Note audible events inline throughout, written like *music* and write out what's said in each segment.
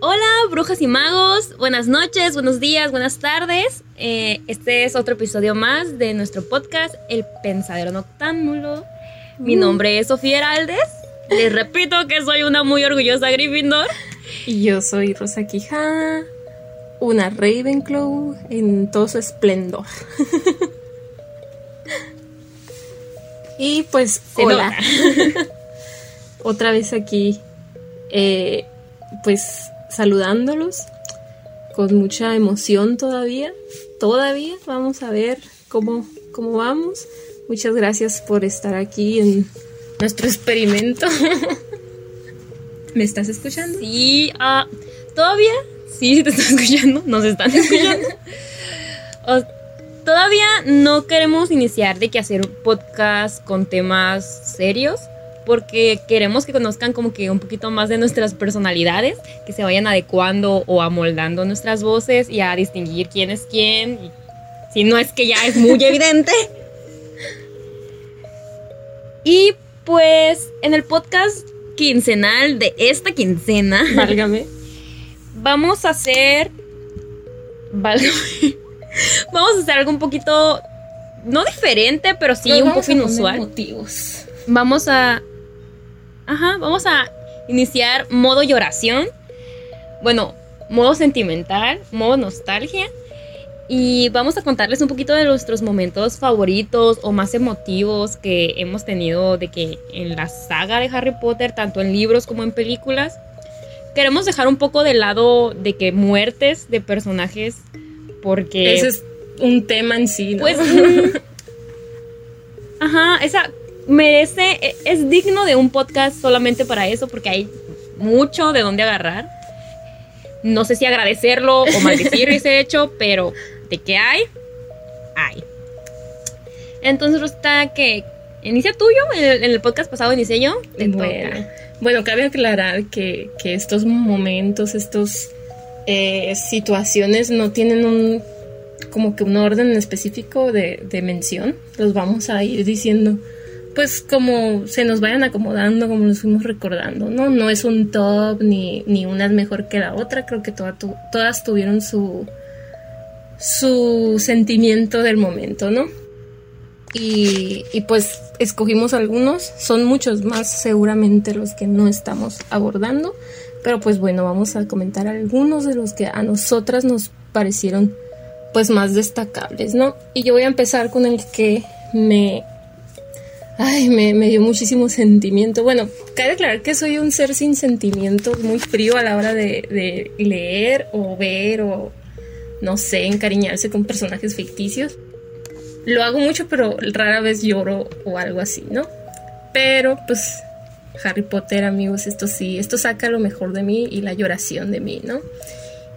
Hola, brujas y magos. Buenas noches, buenos días, buenas tardes. Eh, este es otro episodio más de nuestro podcast, El Pensadero Noctámbulo. Mi nombre es Sofía Heraldes. Les repito que soy una muy orgullosa Gryffindor. Y yo soy Rosa Quijada, una Ravenclaw en todo su esplendor. *laughs* y pues, hola. *laughs* Otra vez aquí, eh, pues saludándolos con mucha emoción todavía. Todavía vamos a ver cómo, cómo vamos. Muchas gracias por estar aquí en nuestro experimento. *laughs* ¿Me estás escuchando? Sí, ah, todavía, sí, te estoy escuchando, nos están escuchando. *laughs* O- todavía no queremos iniciar de que hacer un podcast con temas serios, porque queremos que conozcan como que un poquito más de nuestras personalidades, que se vayan adecuando o amoldando nuestras voces y a distinguir quién es quién, y si no es que ya es muy *laughs* evidente. Y pues en el podcast quincenal de esta quincena *laughs* Válgame. vamos a hacer. válgame, Vamos a hacer algo un poquito. No diferente, pero sí Nos un poco inusual. motivos. Vamos a. Ajá, vamos a iniciar modo lloración. Bueno, modo sentimental, modo nostalgia. Y vamos a contarles un poquito de nuestros momentos favoritos o más emotivos que hemos tenido de que en la saga de Harry Potter, tanto en libros como en películas. Queremos dejar un poco de lado de que muertes de personajes porque Ese es un tema en sí, ¿no? pues. *laughs* mm, ajá, esa merece. e- Es digno de un podcast solamente para eso, porque hay mucho de dónde agarrar. No sé si agradecerlo o maldecir *laughs* ese hecho, pero de qué hay, hay. Entonces, Rosta, que inicia tuyo. En el, podcast pasado inicié yo. Te Bueno, toca. bueno, cabe aclarar que, que estos momentos, estos eh, situaciones no tienen un como que un orden específico de, de mención. Los vamos a ir diciendo, pues como se nos vayan acomodando, como nos fuimos recordando, ¿no? No es un top ni, ni una es mejor que la otra. Creo que toda todas tuvieron su su sentimiento del momento, ¿no? Y, y pues escogimos algunos, son muchos más seguramente los que no estamos abordando, pero pues bueno, vamos a comentar algunos de los que a nosotras nos parecieron pues más destacables, ¿no? Y yo voy a empezar con el que me... Ay, me, dio muchísimo sentimiento. Bueno, cabe aclarar que soy un ser sin sentimientos, muy frío a la hora de, leer o ver o, no sé, encariñarse con personajes ficticios. Lo hago mucho, pero rara vez lloro o algo así, ¿no? Pero pues Harry Potter, amigos, esto sí, esto saca lo mejor de mí y la lloración de mí, ¿no?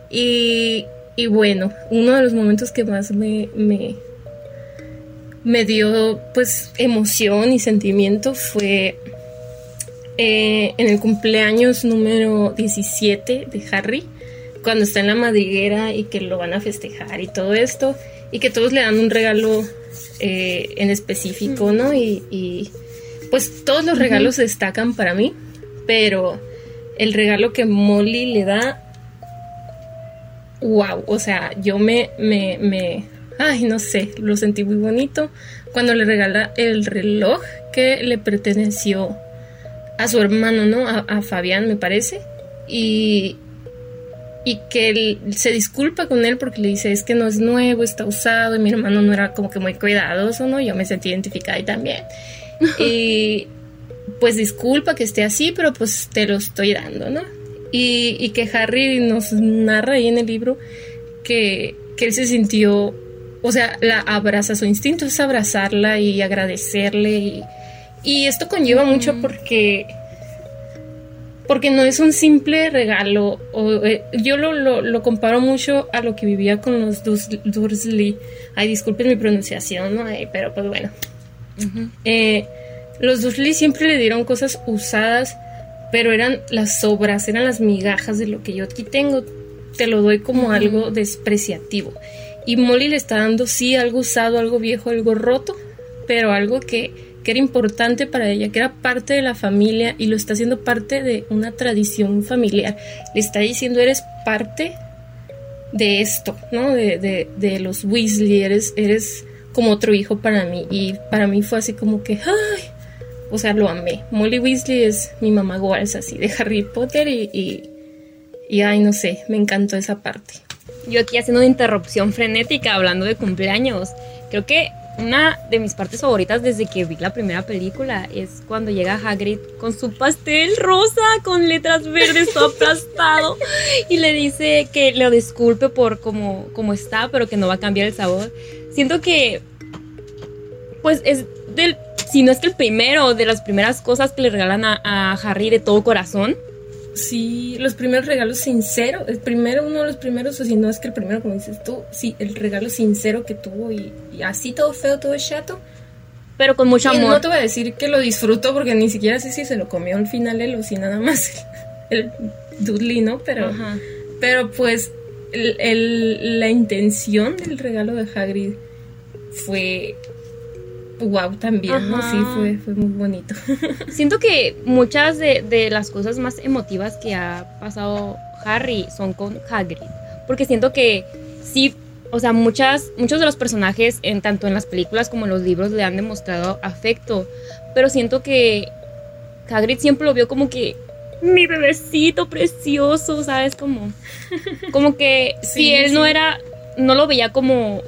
Y, bueno, uno de los momentos que más me, me dio pues emoción y sentimiento fue eh, en el cumpleaños número 17 de Harry, cuando está en la madriguera y que lo van a festejar y todo esto, y que todos le dan un regalo eh, en específico, ¿no? Y, y, pues todos los regalos destacan para mí, pero el regalo que Molly le da, wow, o sea, yo me, me, me, ay, no sé, lo sentí muy bonito cuando le regala el reloj que le perteneció a su hermano, ¿no? A, a Fabián, me parece. Y, y que él se disculpa con él porque le dice es que no es nuevo, está usado y mi hermano no era como que muy cuidadoso, ¿no? Yo me sentí identificada ahí también. *laughs* y pues disculpa que esté así, pero pues te lo estoy dando, ¿no? Y, y que Harry nos narra ahí en el libro que, que él se sintió, o sea, la abraza, su instinto es abrazarla y agradecerle y, y esto conlleva mucho porque porque no es un simple regalo. O, eh, yo lo, lo, lo comparo mucho a lo que vivía con los Dursley. Ay, disculpen mi pronunciación, ¿no? Ay, pero pues bueno. Eh, los Dursley siempre le dieron cosas usadas, pero eran las sobras, eran las migajas de lo que yo aquí tengo. Te lo doy como algo despreciativo. Y Molly le está dando, sí, algo usado, algo viejo, algo roto, pero algo que, que era importante para ella, que era parte de la familia y lo está haciendo parte de una tradición familiar. Le está diciendo, eres parte de esto, ¿no? De, de, de los Weasley, eres, eres como otro hijo para mí. Y para mí fue así como que, ay, o sea, lo amé. Molly Weasley es mi mamá Walsh, así, de Harry Potter y, y, y, ay, no sé, me encantó esa parte. Yo aquí haciendo una interrupción frenética hablando de cumpleaños. Creo que una de mis partes favoritas desde que vi la primera película es cuando llega Hagrid con su pastel rosa con letras verdes todo *laughs* aplastado y le dice que lo disculpe por cómo, cómo está, pero que no va a cambiar el sabor. Siento que pues es del si no es que el primero de las primeras cosas que le regalan a, a Harry de todo corazón. Sí, los primeros regalos sinceros, el primero, uno de los primeros, o si no es que el primero, como dices tú, sí, el regalo sincero que tuvo y, y así todo feo, todo chato. Pero con mucho Y amor. no te voy a decir que lo disfruto porque ni siquiera sé si se lo comió al final él o si nada más el, el Dudley, ¿no? Pero, Ajá. pero pues el- el- la intención del regalo de Hagrid fue wow también, ¿no? Sí, fue, fue muy bonito. *laughs* Siento que muchas de, de las cosas más emotivas que ha pasado Harry son con Hagrid. Porque siento que sí, o sea, muchas, muchos de los personajes, en, tanto en las películas como en los libros, le han demostrado afecto. Pero siento que Hagrid siempre lo vio como que mi bebecito precioso, ¿sabes? Como, como que *laughs* si Sí, él no era, no lo veía como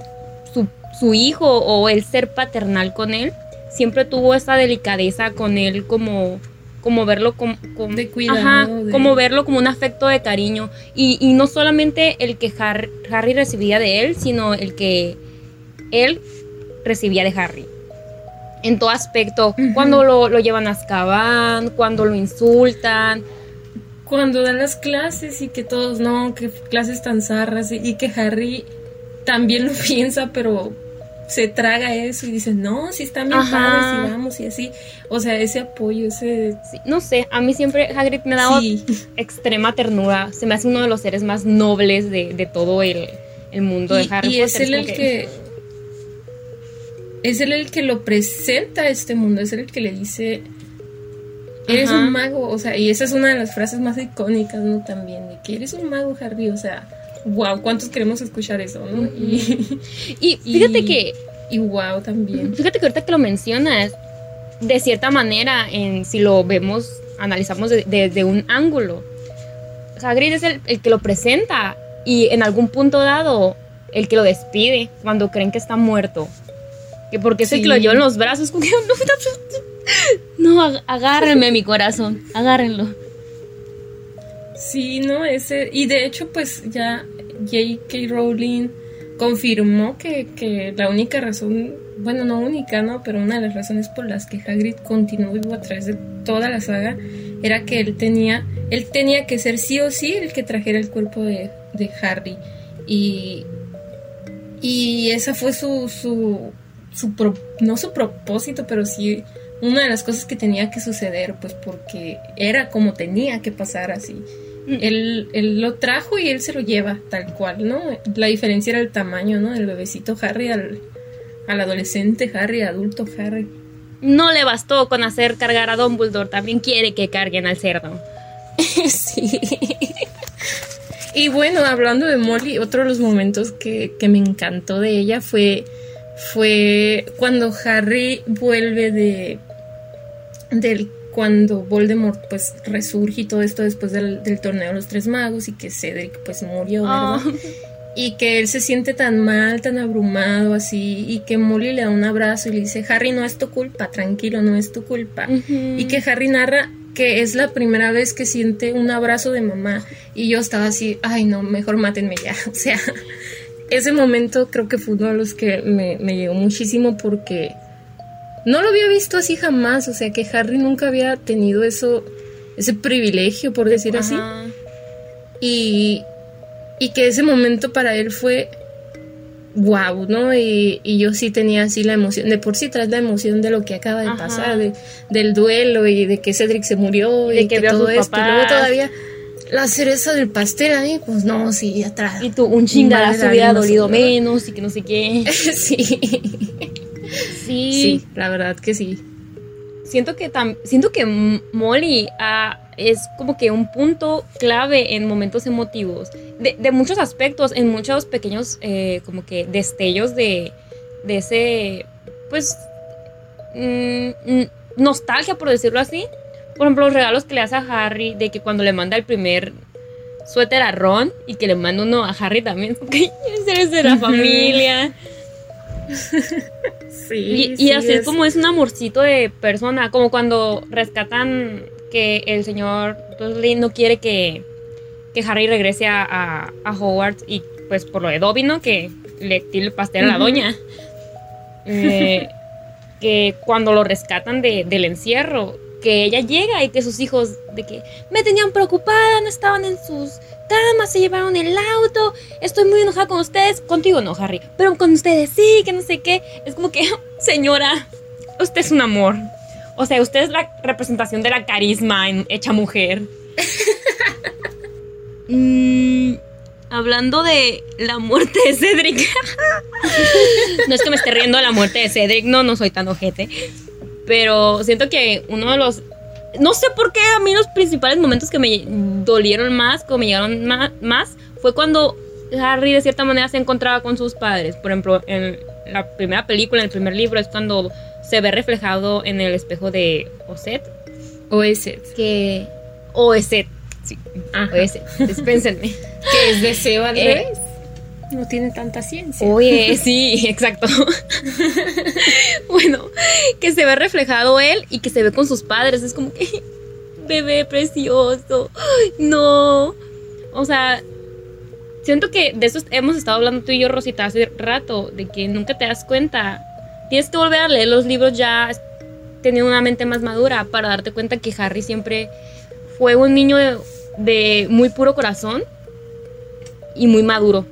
su, su hijo o el ser paternal con él, siempre tuvo esa delicadeza con él, como, como verlo como, como- De cuidado, ajá, de- como verlo como un afecto de cariño. Y, y no solamente el que Har- Harry recibía de él, sino el que él recibía de Harry. En todo aspecto, cuando lo, lo llevan a Azkaban, cuando lo insultan. Cuando dan las clases y que todos, no, que clases tan zarras y, y que Harry también lo *laughs* piensa, pero se traga eso y dice, no, si están bien Ajá. padres y vamos y así. O sea, ese apoyo, ese... Sí, no sé, a mí siempre Hagrid me ha dado Sí, *laughs* extrema ternura. Se me hace uno de los seres más nobles de, de todo el, el mundo de y, Harry y es Potter. él el que... Es él el que lo presenta a este mundo, es él el que le dice, eres Ajá. un mago, o sea, y esa es una de las frases más icónicas, ¿no? También, de que eres un mago, Harry, o sea, wow, ¿cuántos queremos escuchar eso, no? Y, Y fíjate y- que y wow también. Fíjate que ahorita que lo mencionas, de cierta manera, en, si lo vemos, analizamos desde de, de un ángulo, Hagrid es el, el que lo presenta y en algún punto dado el que lo despide cuando creen que está muerto. Que porque Sí. que lo lleva en los brazos. como que, No, no, ag- agárrenme mi corazón, agárrenlo. Sí, no, ese. Y de hecho, pues ya J.K. Rowling confirmó que, que la única razón, bueno, no única, ¿no? Pero una de las razones por las que Hagrid continuó a través de toda la saga era que él tenía, él tenía que ser sí o sí el que trajera el cuerpo de, de Harry. Y, y esa fue su, su, su pro- no su propósito, pero sí una de las cosas que tenía que suceder, pues porque era como tenía que pasar así. Él, él lo trajo y él se lo lleva tal cual, ¿no? La diferencia era el tamaño, ¿no? Del bebecito Harry al, al adolescente Harry, adulto Harry. No le bastó con hacer cargar a Dumbledore, también quiere que carguen al cerdo. *laughs* sí. Y bueno, hablando de Molly, otro de los momentos que, que me encantó de ella fue, fue cuando Harry vuelve de del cuando Voldemort pues resurge y todo esto después del, del torneo de los tres magos y que Cedric pues murió, ¿verdad? Ah. Y que él se siente tan mal, tan abrumado así, y que Molly le da un abrazo y le dice, Harry, no es tu culpa, tranquilo, no es tu culpa. Ujú. Y que Harry narra que es la primera vez que siente un abrazo de mamá. Y yo estaba así, ay no, mejor mátenme ya. *laughs* O sea, ese momento creo que fue uno de los que me, me llegó muchísimo porque no lo había visto así jamás. O sea, que Harry nunca había tenido eso, ese privilegio, por decir así. Y, y que ese momento para él fue wow, ¿no? Y, y yo sí tenía así la emoción, de por sí traes la emoción de lo que acaba de Ajá. pasar, de- del duelo y de que Cedric se murió Y y, de que todo esto. Y luego todavía la cereza del pastel ahí, pues no, sí, atrás. Y tú, un chinga Madre se hubiera dolido menos y que no sé qué. *laughs* sí, Sí. sí, la verdad que sí. siento que tam- siento que Molly ah, es como que un punto clave en momentos emotivos. De, de muchos aspectos en muchos pequeños eh, como que destellos de, de ese pues mm, mm, nostalgia por decirlo así. Por ejemplo los regalos que le hace a Harry de que cuando le manda el primer suéter a Ron y que le manda uno a Harry también. *laughs* Porque eres de la familia *laughs* Sí, y, y sí, así es como es un amorcito de persona, como cuando rescatan que el señor Dursley no quiere que, que Harry regrese a, a, a Hogwarts y pues por lo de Dobby, ¿no? Que le tira el pastel a la doña. Eh, *laughs* que cuando lo rescatan de- del encierro, que ella llega y que sus hijos de que me tenían preocupada, no estaban en sus camas, se llevaron el auto, estoy muy enojada con ustedes, contigo no, Harry, pero con ustedes sí, que no sé qué, es como que, *laughs* señora, usted es un amor. O sea, usted es la representación de la carisma en hecha mujer. Mm, hablando de la muerte de Cedric. *laughs* no es que me esté riendo de la muerte de Cedric, no, no soy tan ojete. Pero siento que uno de los. No sé por qué a mí los principales momentos que me dolieron más, que me llegaron más, fue cuando Harry de cierta manera se encontraba con sus padres. Por ejemplo, en la primera película, en el primer libro, es cuando se ve reflejado en el espejo de Oset. O ese, Que. Oset. Sí. Oset. Dispénsenme. *laughs* que es deseo al Eh, revés. No tiene tanta ciencia. Oye, *laughs* sí, exacto. *laughs* bueno, que se ve reflejado él y que se ve con sus padres. Es como que, *laughs* bebé precioso. No. O sea, siento que de eso hemos estado hablando tú y yo, Rosita, hace rato, de que nunca te das cuenta. Tienes que volver a leer los libros ya teniendo una mente más madura para darte cuenta que Harry siempre fue un niño de, de muy puro corazón y muy maduro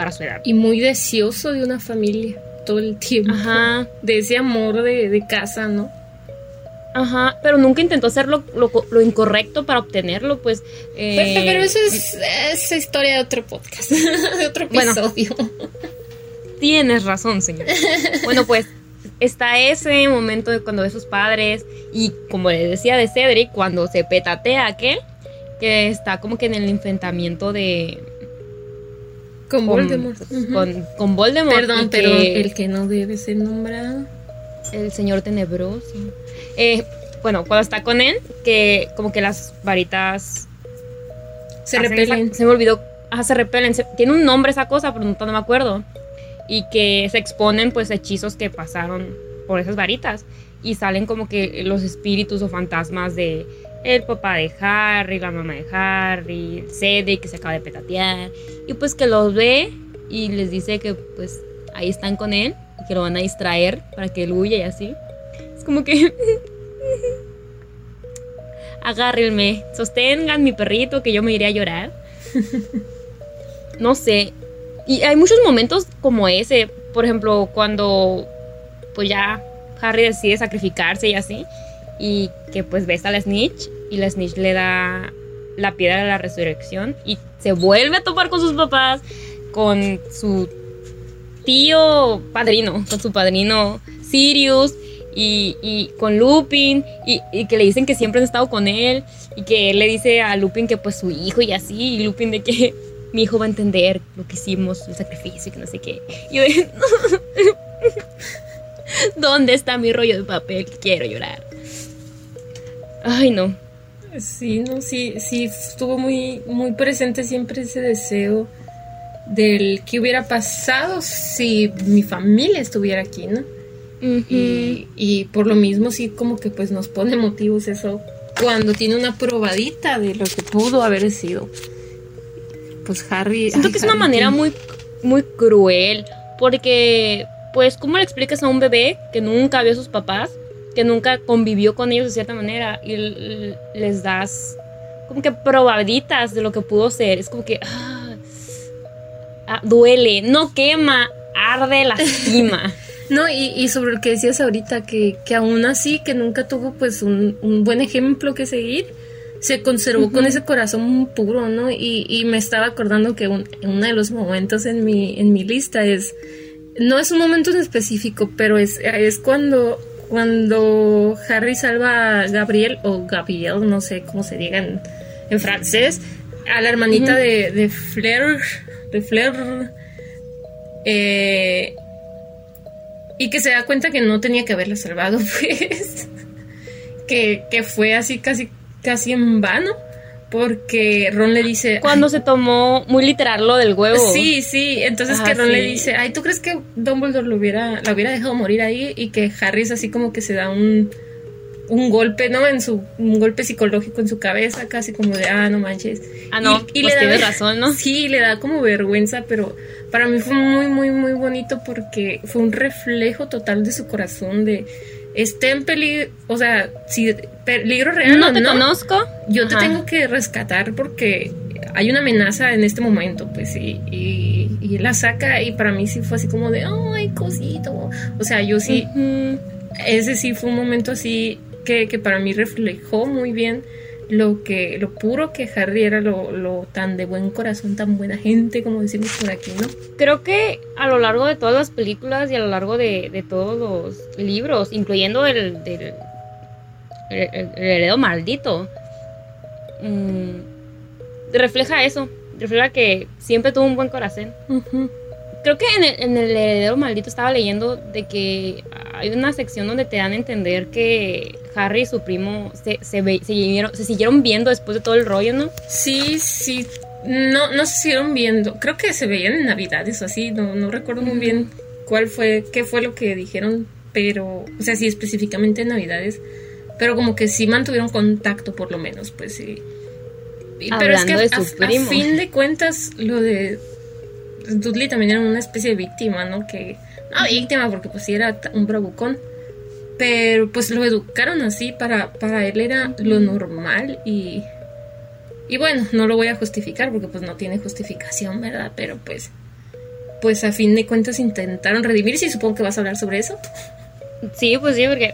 para su edad. Y muy deseoso de una familia todo el tiempo. Ajá, *laughs* De ese amor de, de casa, ¿no? ajá, pero nunca intentó hacer lo, lo- lo incorrecto para obtenerlo, pues. eh, Pero, pero eso es, es historia de otro podcast, *laughs* de otro Bueno. episodio. Tienes razón, señor. *laughs* bueno, pues está ese momento de cuando ve a sus padres y como le decía de Cedric, cuando se petatea aquel, que está como que en el enfrentamiento de... Con Con, Voldemort. Con, con Voldemort. Perdón, pero que- el que no debe ser nombrado. El señor tenebroso. Eh, bueno, cuando está con él, que como que las varitas Se repelen. esa- se me olvidó. Ajá, se repelen. se- tiene un nombre esa cosa, pero no, no me acuerdo. Y que se exponen pues hechizos que pasaron por esas varitas. Y salen como que los espíritus o fantasmas de el papá de Harry, la mamá de Harry, Cedric que se acaba de petatear. Y pues que los ve y les dice que pues ahí están con él y que lo van a distraer para que él huya y así. Es como que... *laughs* Agárrenme, sostengan mi perrito que yo me iré a llorar. No sé. Y hay muchos momentos como ese. Por ejemplo, cuando pues ya Harry decide sacrificarse y así. Y que pues ves a la Snitch. Y la Snitch le da la piedra de la resurrección. Y se vuelve a topar con sus papás. Con su tío padrino. Con su padrino Sirius. Y, y con Lupin. Y, y que le dicen que siempre han estado con él. Y que él le dice a Lupin que pues su hijo y así. Y Lupin de que *laughs* mi hijo va a entender lo que hicimos, el sacrificio y que no sé qué. Y yo de, *laughs* ¿Dónde está mi rollo de papel? Quiero llorar. Ay, no. Sí, no, sí, sí, estuvo muy, muy presente siempre ese deseo del que hubiera pasado si mi familia estuviera aquí, ¿no? Y, y por lo mismo sí como que pues nos pone motivos eso cuando tiene una probadita de lo que pudo haber sido. Pues Harry... Siento ay, que es una manera muy, muy cruel. Porque, pues, ¿cómo le explicas a un bebé que nunca vio a sus papás? Que nunca convivió con ellos de cierta manera. Y les das como que probaditas de lo que pudo ser. Es como que. ah, ah, duele, no quema, arde, *laughs* lastima. No, y, y sobre lo que decías ahorita, que, que aún así, que nunca tuvo pues un, un buen ejemplo que seguir, se conservó con ese corazón puro, ¿no? Y, y me estaba acordando que un- uno de los momentos en mi, en mi lista es, no es un momento en específico, pero es, es cuando, cuando Harry salva a Gabriel, o Gabriel, no sé cómo se diga en, en francés, a la hermanita de, de Flair, de Flair, eh, y que se da cuenta que no tenía que haberla salvado, *laughs* pues, que, que fue así casi, casi en vano porque Ron le dice... Cuando se tomó muy literal lo del huevo. Sí, sí, entonces que Ron le dice, ay, ¿tú crees que Dumbledore lo hubiera, la hubiera dejado morir ahí? Y que Harry es así como que se da un, un golpe, ¿no? En su, un golpe psicológico en su cabeza, casi como de, ah, no manches. Ah, no, y, pues le da, razón, ¿no? Sí, le da como vergüenza, pero para mí fue muy, muy, muy bonito porque fue un reflejo total de su corazón, de esté en peligro, o sea, si peligro real no te conozco, yo te tengo que rescatar porque hay una amenaza en este momento, pues, y, y, la saca y para mí sí fue así como de, ay, cosito, o sea, yo sí, ese sí fue un momento así que, que para mí reflejó muy bien lo que lo puro que Harry era lo, lo, tan de buen corazón tan buena gente como decimos por aquí no creo que a lo largo de todas las películas y a lo largo de, todos los libros incluyendo el del el, heredo maldito mm, refleja eso refleja que siempre tuvo un buen corazón creo que en el, en el heredero maldito estaba leyendo de que hay una sección donde te dan a entender que Harry y su primo se, se, siguieron, se siguieron viendo después de todo el rollo, ¿no? Sí, sí. No, no se siguieron viendo. Creo que se veían en Navidades o así. No, no recuerdo muy bien cuál fue, qué fue lo que dijeron. Pero, o sea, sí, específicamente en Navidades. Pero como que sí mantuvieron contacto, por lo menos, pues sí. pero es que a, fin de cuentas, lo de Dudley también era una especie de víctima, ¿no? Que, no víctima, porque pues sí era un bravucón pero pues lo educaron así, para, para él era lo normal y, y bueno, no lo voy a justificar porque pues no tiene justificación, ¿verdad? Pero pues, pues a fin de cuentas intentaron redimirse y supongo que vas a hablar sobre eso. Sí, pues sí, porque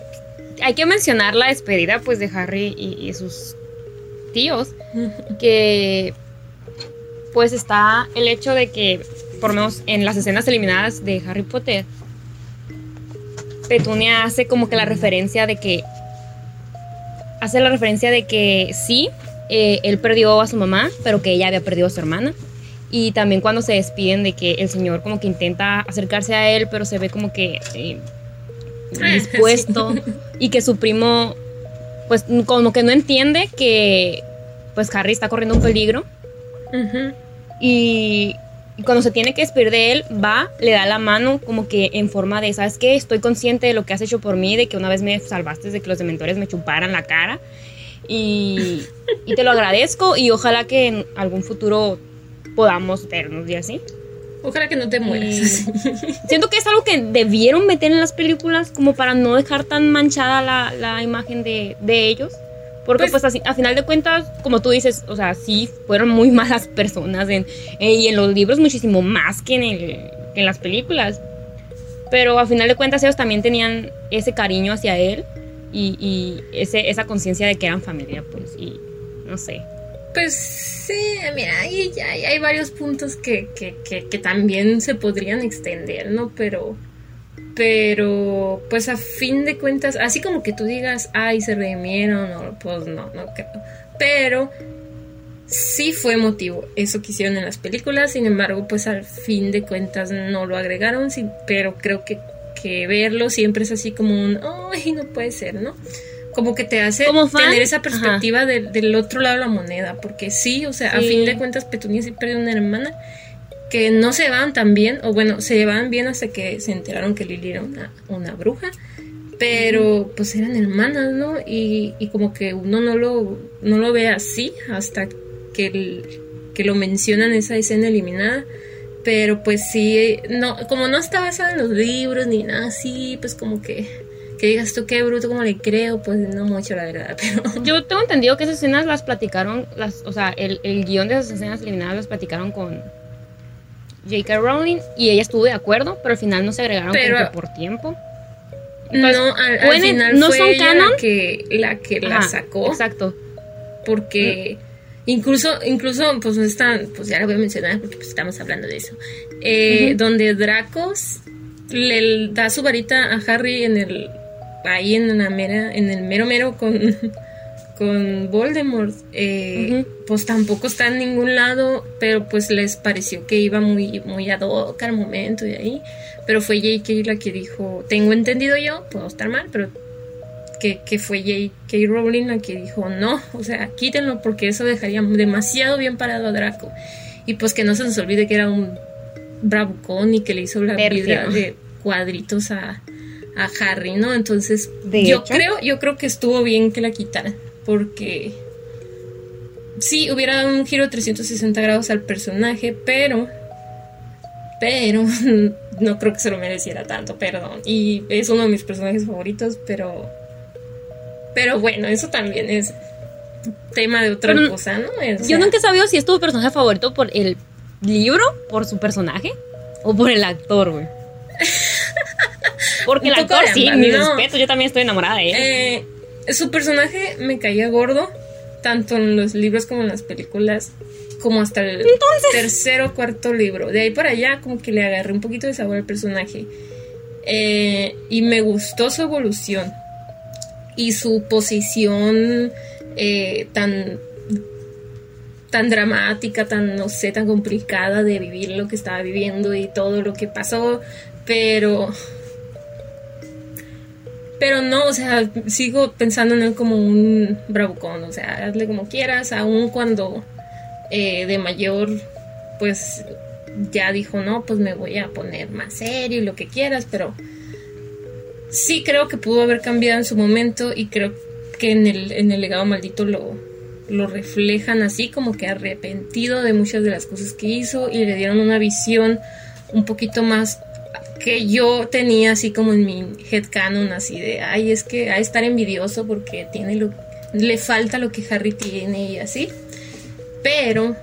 hay que mencionar la despedida pues de Harry y, sus tíos, que pues está el hecho de que, por lo menos en las escenas eliminadas de Harry Potter, Petunia hace como que la referencia de que. Hace la referencia de que sí, eh, él perdió a su mamá, pero que ella había perdido a su hermana. Y también cuando se despiden de que el señor como que intenta acercarse a él, pero se ve como que eh, dispuesto. *laughs* y que su primo, pues como que no entiende que pues Harry está corriendo un peligro. Y y cuando se tiene que despedir de él, va, le da la mano como que en forma de, ¿sabes qué? Estoy consciente de lo que has hecho por mí, de que una vez me salvaste de que los dementores me chuparan la cara. Y, y te lo agradezco y ojalá que en algún futuro podamos vernos y así. Ojalá que no te mueras. Siento que es algo que debieron meter en las películas como para no dejar tan manchada la, la imagen de, de ellos. Porque pues, pues a, final de cuentas, como tú dices, o sea, sí fueron muy *laughs* malas personas en, eh, y en los libros muchísimo más que en, en las películas. Pero a final de cuentas ellos también tenían ese cariño hacia él y, y ese, esa conciencia de que eran familia, pues, y no sé. Pues sí, mira, hay, hay, hay varios puntos que, que, que, que también se podrían extender, ¿no? Pero pero, pues a fin de cuentas, así como que tú digas, ay, se redimieron, o, pues no, no creo. Pero sí fue emotivo eso que hicieron en las películas, sin embargo, pues al fin de cuentas no lo agregaron, sí, pero creo que, que verlo siempre es así como un, ay, no puede ser, ¿no? Como que te hace tener esa perspectiva del otro lado de la moneda, porque sí, o sea, a fin de cuentas Petunia sí perdió una hermana que no se van tan bien, o bueno, se llevaban bien hasta que se enteraron que Lily era una, bruja, pero pues eran hermanas, ¿no? Y, y, como que uno no lo, no lo ve así hasta que, que lo mencionan esa escena eliminada. Pero pues sí, no, como no está basada en los libros ni nada así, pues como que, que digas tú qué bruto, como le creo, pues no mucho la verdad. *laughs* Pero... Yo tengo entendido que esas escenas las platicaron, las, o sea, el, el guion de esas escenas eliminadas las platicaron con, J.K. Rowling y ella estuvo de acuerdo, pero al final no se agregaron pero, por tiempo. no, al, final no fue son canon? la que la, que la sacó. Exacto. Porque incluso, incluso, pues están, pues ya lo voy a mencionar porque pues estamos hablando de eso. Eh, donde Dracos le da su varita a Harry en el ahí en la mera, en el mero mero con, con Voldemort, eh, pues tampoco está en ningún lado, pero pues les pareció que iba muy, muy ad hoc al momento y ahí. Pero fue J.K. la que dijo, tengo entendido yo, puedo estar mal, pero que, que fue J.K. Rowling la que dijo, no, o sea, quítenlo porque eso dejaría demasiado bien parado a Draco. Y pues que no se nos olvide que era un bravucón y que le hizo la vida de cuadritos a, a Harry, ¿no? Entonces, yo creo, yo creo que estuvo bien que la quitaran porque sí hubiera dado un giro de 360 grados al personaje, pero pero *laughs* no creo que se lo mereciera tanto, perdón. Y es uno de mis personajes favoritos, pero pero bueno, eso también es tema de otra cosa, ¿no? yo nunca he sabido si es tu personaje favorito por el libro, por su personaje o por el actor, güey. *laughs* Porque el actor sí, mi respeto, yo también estoy enamorada de él. Eh, su personaje me caía gordo, tanto en los libros como en las películas, como hasta el tercer o cuarto libro. De ahí para allá, como que le agarré un poquito de sabor al personaje. Eh, y me gustó su evolución y su posición eh, tan tan dramática, tan, no sé, tan complicada de vivir lo que estaba viviendo y todo lo que pasó, pero pero no, o sea, sigo pensando en él como un bravucón, o sea, hazle como quieras, aun cuando eh, de mayor, pues ya dijo, no, pues me voy a poner más serio y lo que quieras, pero sí creo que pudo haber cambiado en su momento y creo que en el, en el legado maldito lo, lo reflejan así, como que arrepentido de muchas de las cosas que hizo y le dieron una visión un poquito más que yo tenía así como en mi headcanon, así de, ay, es que a estar envidioso porque tiene lo, le falta lo que Harry tiene y así. Pero,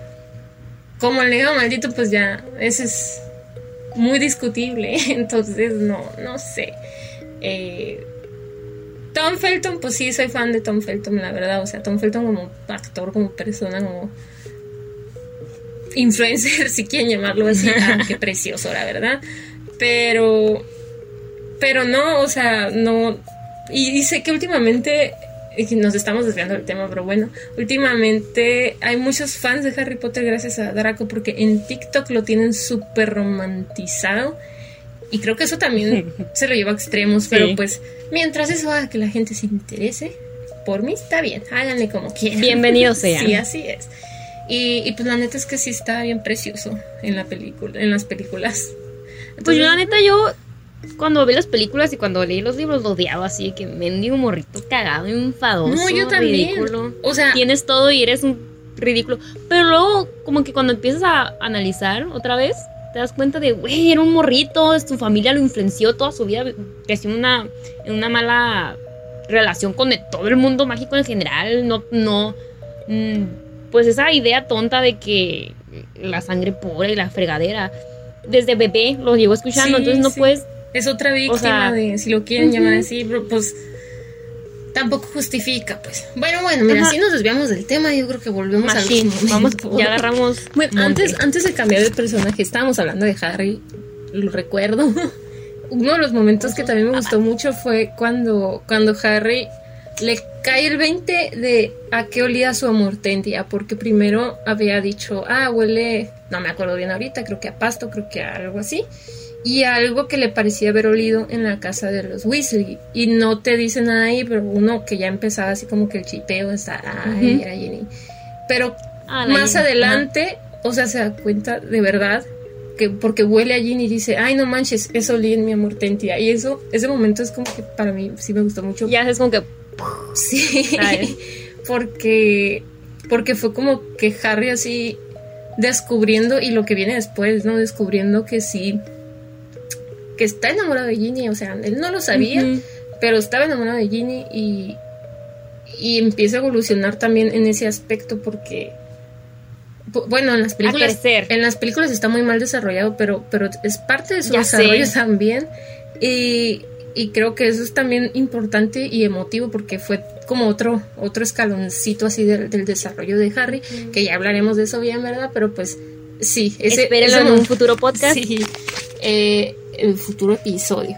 como el legado maldito, pues ya, eso es muy discutible, *laughs* entonces no, no sé. Eh, Tom Felton, pues sí, soy fan de Tom Felton, la verdad. O sea, Tom Felton como actor, como persona, como influencer, *laughs* si quieren llamarlo así. *laughs* ah, qué precioso, la verdad. Pero, pero no, o sea, no. Y, sé que últimamente nos estamos desviando del tema, pero bueno, últimamente hay muchos fans de Harry Potter gracias a Draco porque en TikTok lo tienen súper romantizado y creo que eso también *laughs* se lo lleva a extremos, pero pues mientras eso haga que la gente se interese, por mí está bien, háganle como quieran. Bienvenido sea. *laughs* Sí, así es. Y, y, pues la neta es que sí está bien precioso en la película, en las películas pues yo la neta yo cuando vi las películas y cuando leí los libros lo odiaba así que mendigo morrito cagado, enfadoso, no, yo también. ridículo. O sea, tienes todo y eres un ridículo. Pero luego como que cuando empiezas a analizar otra vez, te das cuenta de, güey, era un morrito, su familia lo influenció toda su vida, creció en una, en una mala relación con todo el mundo mágico en general, no, no, mm, pues esa idea tonta de que la sangre pura y la fregadera desde bebé lo llevo escuchando, entonces no puedes... Es otra víctima de, si lo quieren llamar así, pues tampoco justifica, pues. Bueno, bueno, mira, si nos desviamos del tema, yo creo que volvemos a Vamos, ya agarramos. *laughs* Bueno, antes, antes de cambiar de personaje, estábamos hablando de Harry, lo recuerdo. *laughs* Uno de los momentos que también me gustó mucho fue cuando, cuando Harry le cae el 20 de a qué olía su amortentia, porque primero había dicho, ah, huele no me acuerdo bien ahorita, creo que a pasto, creo que a algo así, y algo que le parecía haber olido en la casa de los Weasley, y no te dice nada ahí, pero uno que ya empezaba así como que el chipeo está, ay, era Jenny, pero ah, más adelante, o sea, se da cuenta de verdad que porque huele a Ginny y dice, ay, no manches, eso olí en mi amor tentia. Y eso, ese momento es como que para mí sí me gustó mucho. Ya es como que... Sí, *laughs* porque, porque fue como que Harry así descubriendo y lo que viene después, ¿no? Descubriendo que sí, que está enamorado de Ginny, o sea, él no lo sabía, pero estaba enamorado de Ginny y, y empieza a evolucionar también en ese aspecto porque bueno, en las películas en las películas está muy mal desarrollado, pero pero es parte de su desarrollo también y y creo que eso es también importante y emotivo porque fue como otro otro escaloncito así del, desarrollo de Harry que ya hablaremos de eso bien verdad pero pues sí ese, en un futuro podcast. Sí eh, el futuro episodio.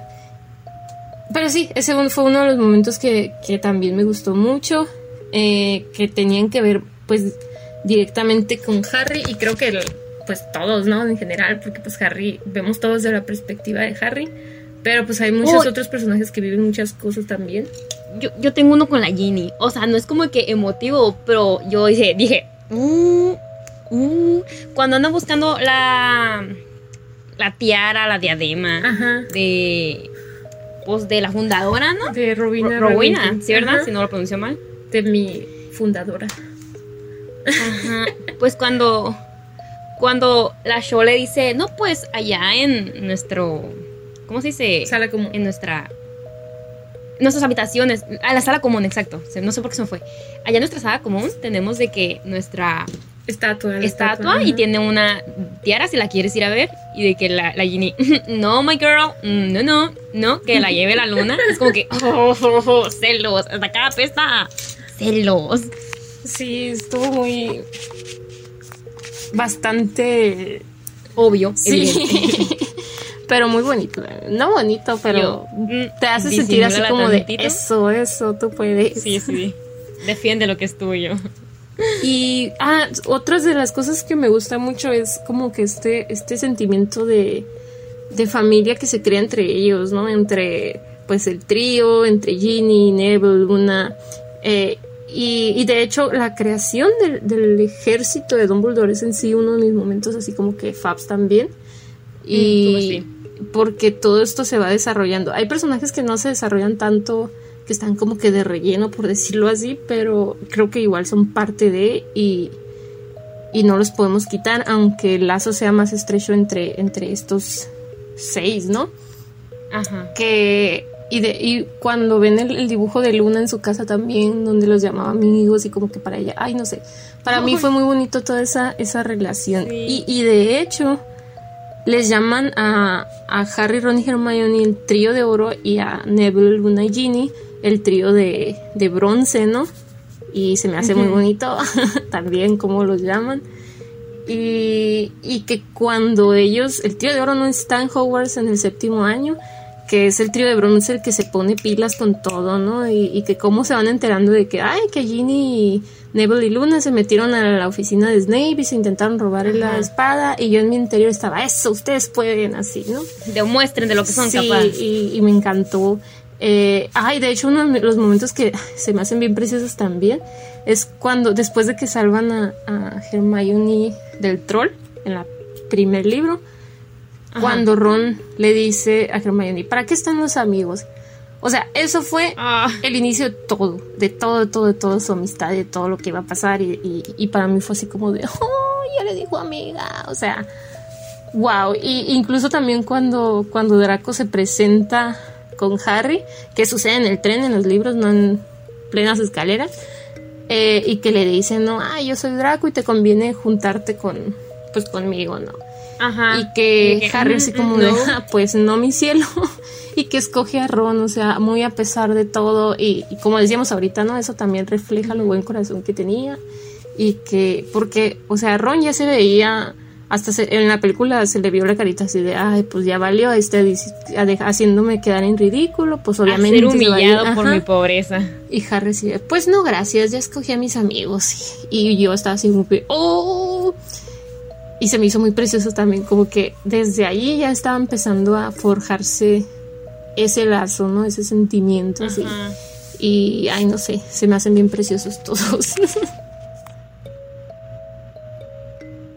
Pero sí, ese fue uno de los momentos que, que también me gustó mucho, eh, que tenían que ver pues directamente con Harry y creo que pues todos, ¿no? En general, porque pues Harry, vemos todos desde la perspectiva de Harry, pero pues hay muchos otros personajes que viven muchas cosas también. Yo, yo tengo uno con la Ginny, o sea, no es como que emotivo, pero yo dije, dije, uh, uh, cuando andan buscando la, la tiara, la diadema de pues de la fundadora, ¿no? De Robina. Robina, ¿sí, verdad? Si no lo pronuncio mal. De mi fundadora. Ajá. Pues cuando cuando la show le dice, no, pues allá en nuestro, ¿cómo se dice? Sala común. En nuestra, nuestras habitaciones, a la sala común, exacto, no sé por qué se me fue. Allá en nuestra sala común tenemos de que nuestra estatua, estatua, y tiene una tiara si la quieres ir a ver y de que la, la Ginny, *laughs* no, my girl, mm, no, no, no, que la lleve la luna. Es como que, oh, *laughs* oh, oh celos, hasta acá apesta, celos. Sí, estuvo muy bastante obvio. Sí. *laughs* pero muy bonito. No bonito, pero mm, te hace sentir así como de eso, eso, tú puedes. Sí, sí. Defiende lo que es tuyo. Y ah, otras de las cosas que me gusta mucho es como que este, este sentimiento de, de familia que se crea entre ellos, ¿no? Entre pues el trío, entre Ginny, Neville, Luna. Eh, y, de hecho, la creación del, ejército de Dumbledore es en sí uno de mis momentos así como que Fabs también. Y mm, porque todo esto se va desarrollando. Hay personajes que no se desarrollan tanto, que están como que de relleno, por decirlo así, pero creo que igual son parte de y, y no los podemos quitar, aunque el lazo sea más estrecho entre, entre estos seis, ¿no? Ajá. Que y, de, y cuando ven el, dibujo de Luna en su casa también, donde los llamaba amigos y como que para ella, ay, no sé, para mí fue muy bonito toda esa, esa relación. Y, y, de hecho, les llaman a, a, Harry, Ron y Hermione el trío de oro y a Neville, Luna y Ginny el trío de, de bronce, ¿no? Y se me hace muy bonito *laughs* también como los llaman. Y, y que cuando ellos, el trío de oro no está en Hogwarts en el séptimo año, que es el trío de bronce el que se pone pilas con todo, ¿no? Y, que cómo se van enterando de que, ay, que Ginny, Neville y Luna se metieron a la oficina de Snape y se intentaron robar la espada y yo en mi interior estaba, eso, ustedes pueden, así, ¿no? Demuestren de lo que son sí, capaces. Y, y me encantó. Eh, ay, de hecho, uno de los momentos que se me hacen bien preciosos también es cuando, después de que salvan a, a Hermione del troll en el primer libro, cuando Ron le dice a Hermione, ¿para qué están los amigos? O sea, eso fue ah. el inicio de todo, de todo, de todo, de toda su amistad, de todo lo que iba a pasar. Y, para mí fue así como de, *laughs* oh, ya le dijo amiga. O sea, wow. Y incluso también cuando, cuando Draco se presenta con Harry, que sucede en el tren, en los libros, no en plenas escaleras, eh, y que le dicen, no, ah, yo soy Draco y te conviene juntarte con, pues conmigo, ¿no? Y que, Harry así como de, ah, pues no mi cielo. *laughs* y que escoge a Ron, o sea, muy a pesar de todo. Y, como decíamos ahorita, ¿no? Eso también refleja lo buen corazón que tenía. Y que, porque, o sea, Ron ya se veía, hasta en la película se le vio la carita así de, ay, pues ya valió, este, haciéndome quedar en ridículo, pues obviamente. ser humillado por mi pobreza. Y Harry decía, pues no, gracias, ya escogí a mis amigos. Y, yo estaba así, oh y se me hizo muy precioso también, como que desde ahí ya estaba empezando a forjarse ese lazo, ¿no? Ese sentimiento así. Y, ay, no sé, se me hacen bien preciosos todos. *laughs*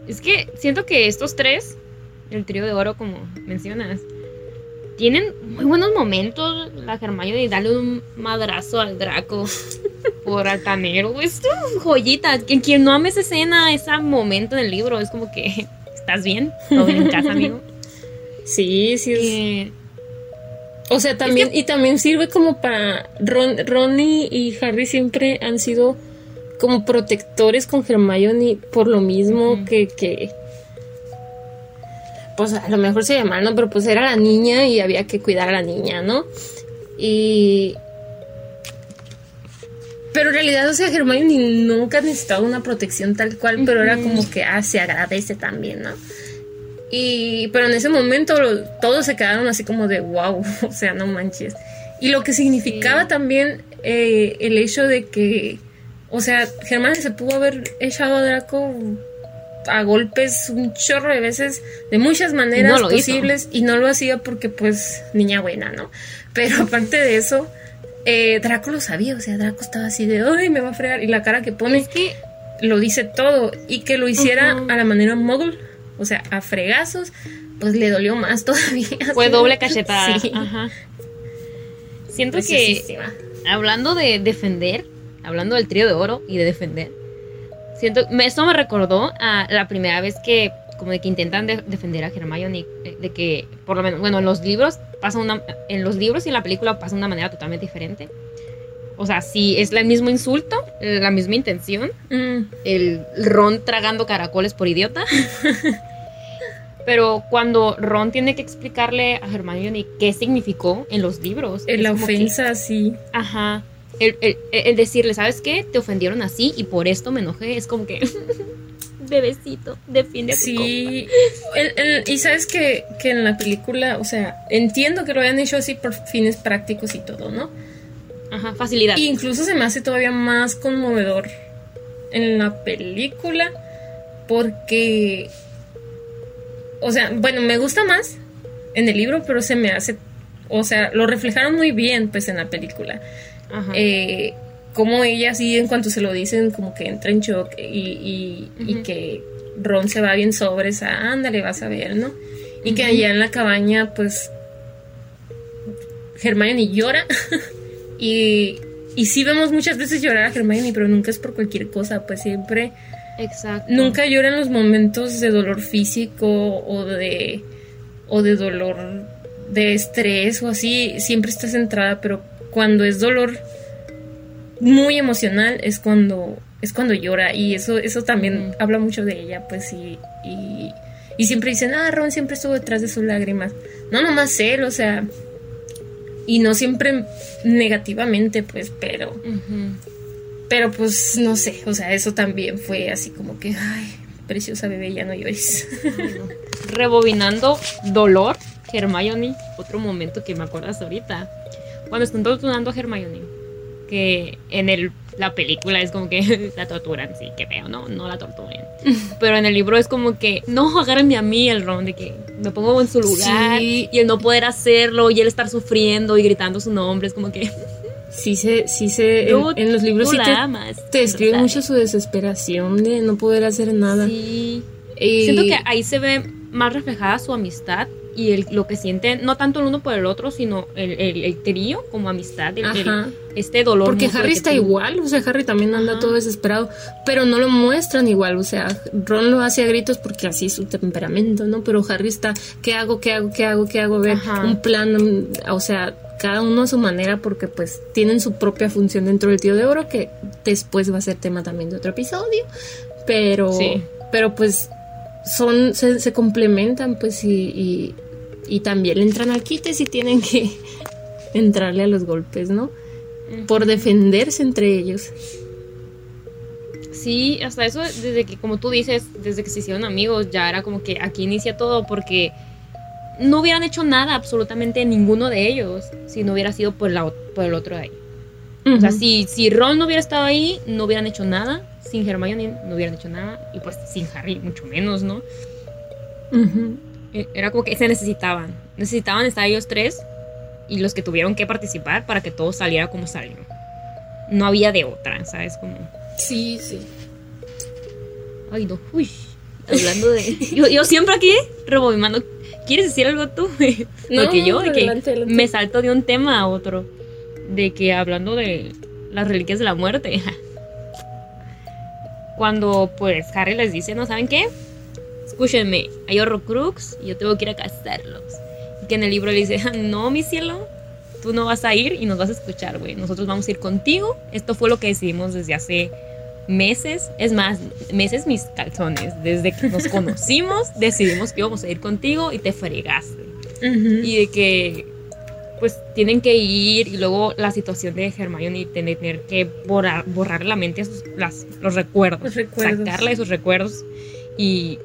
es que siento que estos tres, el trío de oro, como mencionas, tienen muy buenos momentos. La Hermione de darle un madrazo al Draco por altanero. Es joyita. Quien, quien no ame esa escena, ese momento del libro, es como que *laughs* ¿estás bien? ¿Todo bien en casa, amigo? Sí, sí. Eh, o sea, también, y también sirve como para. Ron, Ronnie y Harry siempre han sido como protectores con Hermione por lo mismo que, que pues a lo mejor se llama, ¿no? Pero pues era la niña y había que cuidar a la niña, ¿no? Y... Pero en realidad, o sea, Hermione nunca ha necesitado una protección tal cual, pero era como que, ah, se agradece también, ¿no? Y, pero en ese momento todos se quedaron así como de, wow, *laughs* o sea, no manches. Y lo que significaba también eh, el hecho de que, o sea, Germán se pudo haber echado a Draco a golpes un chorro de veces, de muchas maneras posibles, y no lo hacía porque, pues, niña buena, ¿no? Pero *laughs* aparte de eso, eh, Draco lo sabía, o sea, Draco estaba así de, ay, me va a fregar, y la cara que pone es que lo dice todo, y que lo hiciera a la manera mogul, o sea, a fregazos, pues le dolió más *laughs* todavía. Fue doble cachetada. Ajá. Siento que, hablando de defender, hablando del trío de oro y de defender, siento, esto me recordó a la primera vez que como de que intentan defender a Hermione, eh, de que por lo menos, bueno, en los libros pasa una, en los libros y en la película pasa de una manera totalmente diferente. O sea, sí, es el mismo insulto, la misma intención. Mm. El Ron tragando caracoles por idiota. *laughs* Pero cuando Ron tiene que explicarle a Hermione qué significó en los libros. En la ofensa, sí. Ajá. El, decirle, ¿sabes qué? Te ofendieron así y por esto me enojé. Es como que. *laughs* Bebecito, defiende a tu Sí. y sabes que, que en la película, o sea, entiendo que lo hayan hecho así por fines prácticos y todo, ¿no? Ajá, facilidad. incluso se me hace todavía más conmovedor en la película porque o sea, bueno, me gusta más en el libro, pero se me hace, o sea, lo reflejaron muy bien pues en la película. Ajá. Eh, como ella sí, en cuanto se lo dicen, como que entra en shock y, que Ron se va bien sobre esa, ándale, vas a ver, ¿no? Y que allá en la cabaña, pues, Hermione llora *laughs* y, y sí vemos muchas veces llorar a Hermione, pero nunca es por cualquier cosa, pues siempre Exacto. Nunca llora en los momentos de dolor físico o de, o de dolor de estrés o así, siempre está centrada, pero cuando es dolor muy emocional es cuando es cuando llora y eso eso también habla mucho de ella, pues y, y, siempre dicen, "Ah, Ron siempre estuvo detrás de sus lágrimas." No nomás él, o sea, y no siempre negativamente, pues, pero pero pues no sé, o sea, eso también fue así como que, ay, preciosa bebé, ya no llores. Rebobinando dolor, Hermione, otro momento que me acuerdas ahorita. Cuando están torturando a Hermione, que en el, la película es como que *laughs* la torturan, sí, que veo, no, no la torturen. *laughs* Pero en el libro es como que, no, agárrenme a mí el ron, de que me pongo en su lugar y el no poder hacerlo y él estar sufriendo y gritando su nombre, es como que sí se, sí se, en, los libros sí te, describe mucho su desesperación de no poder hacer nada. Sí. Siento que ahí se ve más reflejada su amistad y el, lo que sienten, no tanto el uno por el otro, sino el, el, trío como amistad, este dolor. Porque Harry está igual, o sea, Harry también anda todo desesperado, pero no lo muestran igual, o sea, Ron lo hace a gritos porque así es su temperamento, ¿no? Pero Harry está, ¿qué hago, qué hago, qué hago, qué hago? Ver un plan, o sea, cada uno a su manera porque pues tienen su propia función dentro del tío de oro que después va a ser tema también de otro episodio pero pero pues son se, complementan pues y, y, también entran al quite si tienen que *laughs* entrarle a los golpes no por defenderse entre ellos sí hasta eso desde que como tú dices desde que se hicieron amigos ya era como que aquí inicia todo porque no hubieran hecho nada absolutamente ninguno de ellos si no hubiera sido por, la, por el otro de ahí. O sea, si, si Ron no hubiera estado ahí, no hubieran hecho nada. Sin Hermione no hubieran hecho nada. Y pues sin Harry, mucho menos, ¿no? E, era como que se necesitaban. Necesitaban estar ellos tres y los que tuvieron que participar para que todo saliera como salió. No había de otra, ¿sabes? Como... Sí, sí. Ay, no. Uy. Hablando de. *laughs* Yo, yo siempre aquí rebobinando ¿Quieres decir algo tú? *laughs* No, Porque yo de que me salto de un tema a otro. De que hablando de las reliquias de la muerte. *laughs* Cuando pues Harry les dice, ¿no saben qué? Escúchenme, hay Horrocrux y yo tengo que ir a cazarlos. Y que en el libro le dice, no, mi cielo, tú no vas a ir y nos vas a escuchar, güey. Nosotros vamos a ir contigo. Esto fue lo que decidimos desde hace meses, es más, meses mis calzones. Desde que nos *laughs* conocimos, decidimos que íbamos a ir contigo y te fregaste. Y de que, pues, tienen que ir y luego la situación de Hermione y tener que borrar, borrar la mente las, los, recuerdos, los recuerdos, sacarle esos recuerdos. Y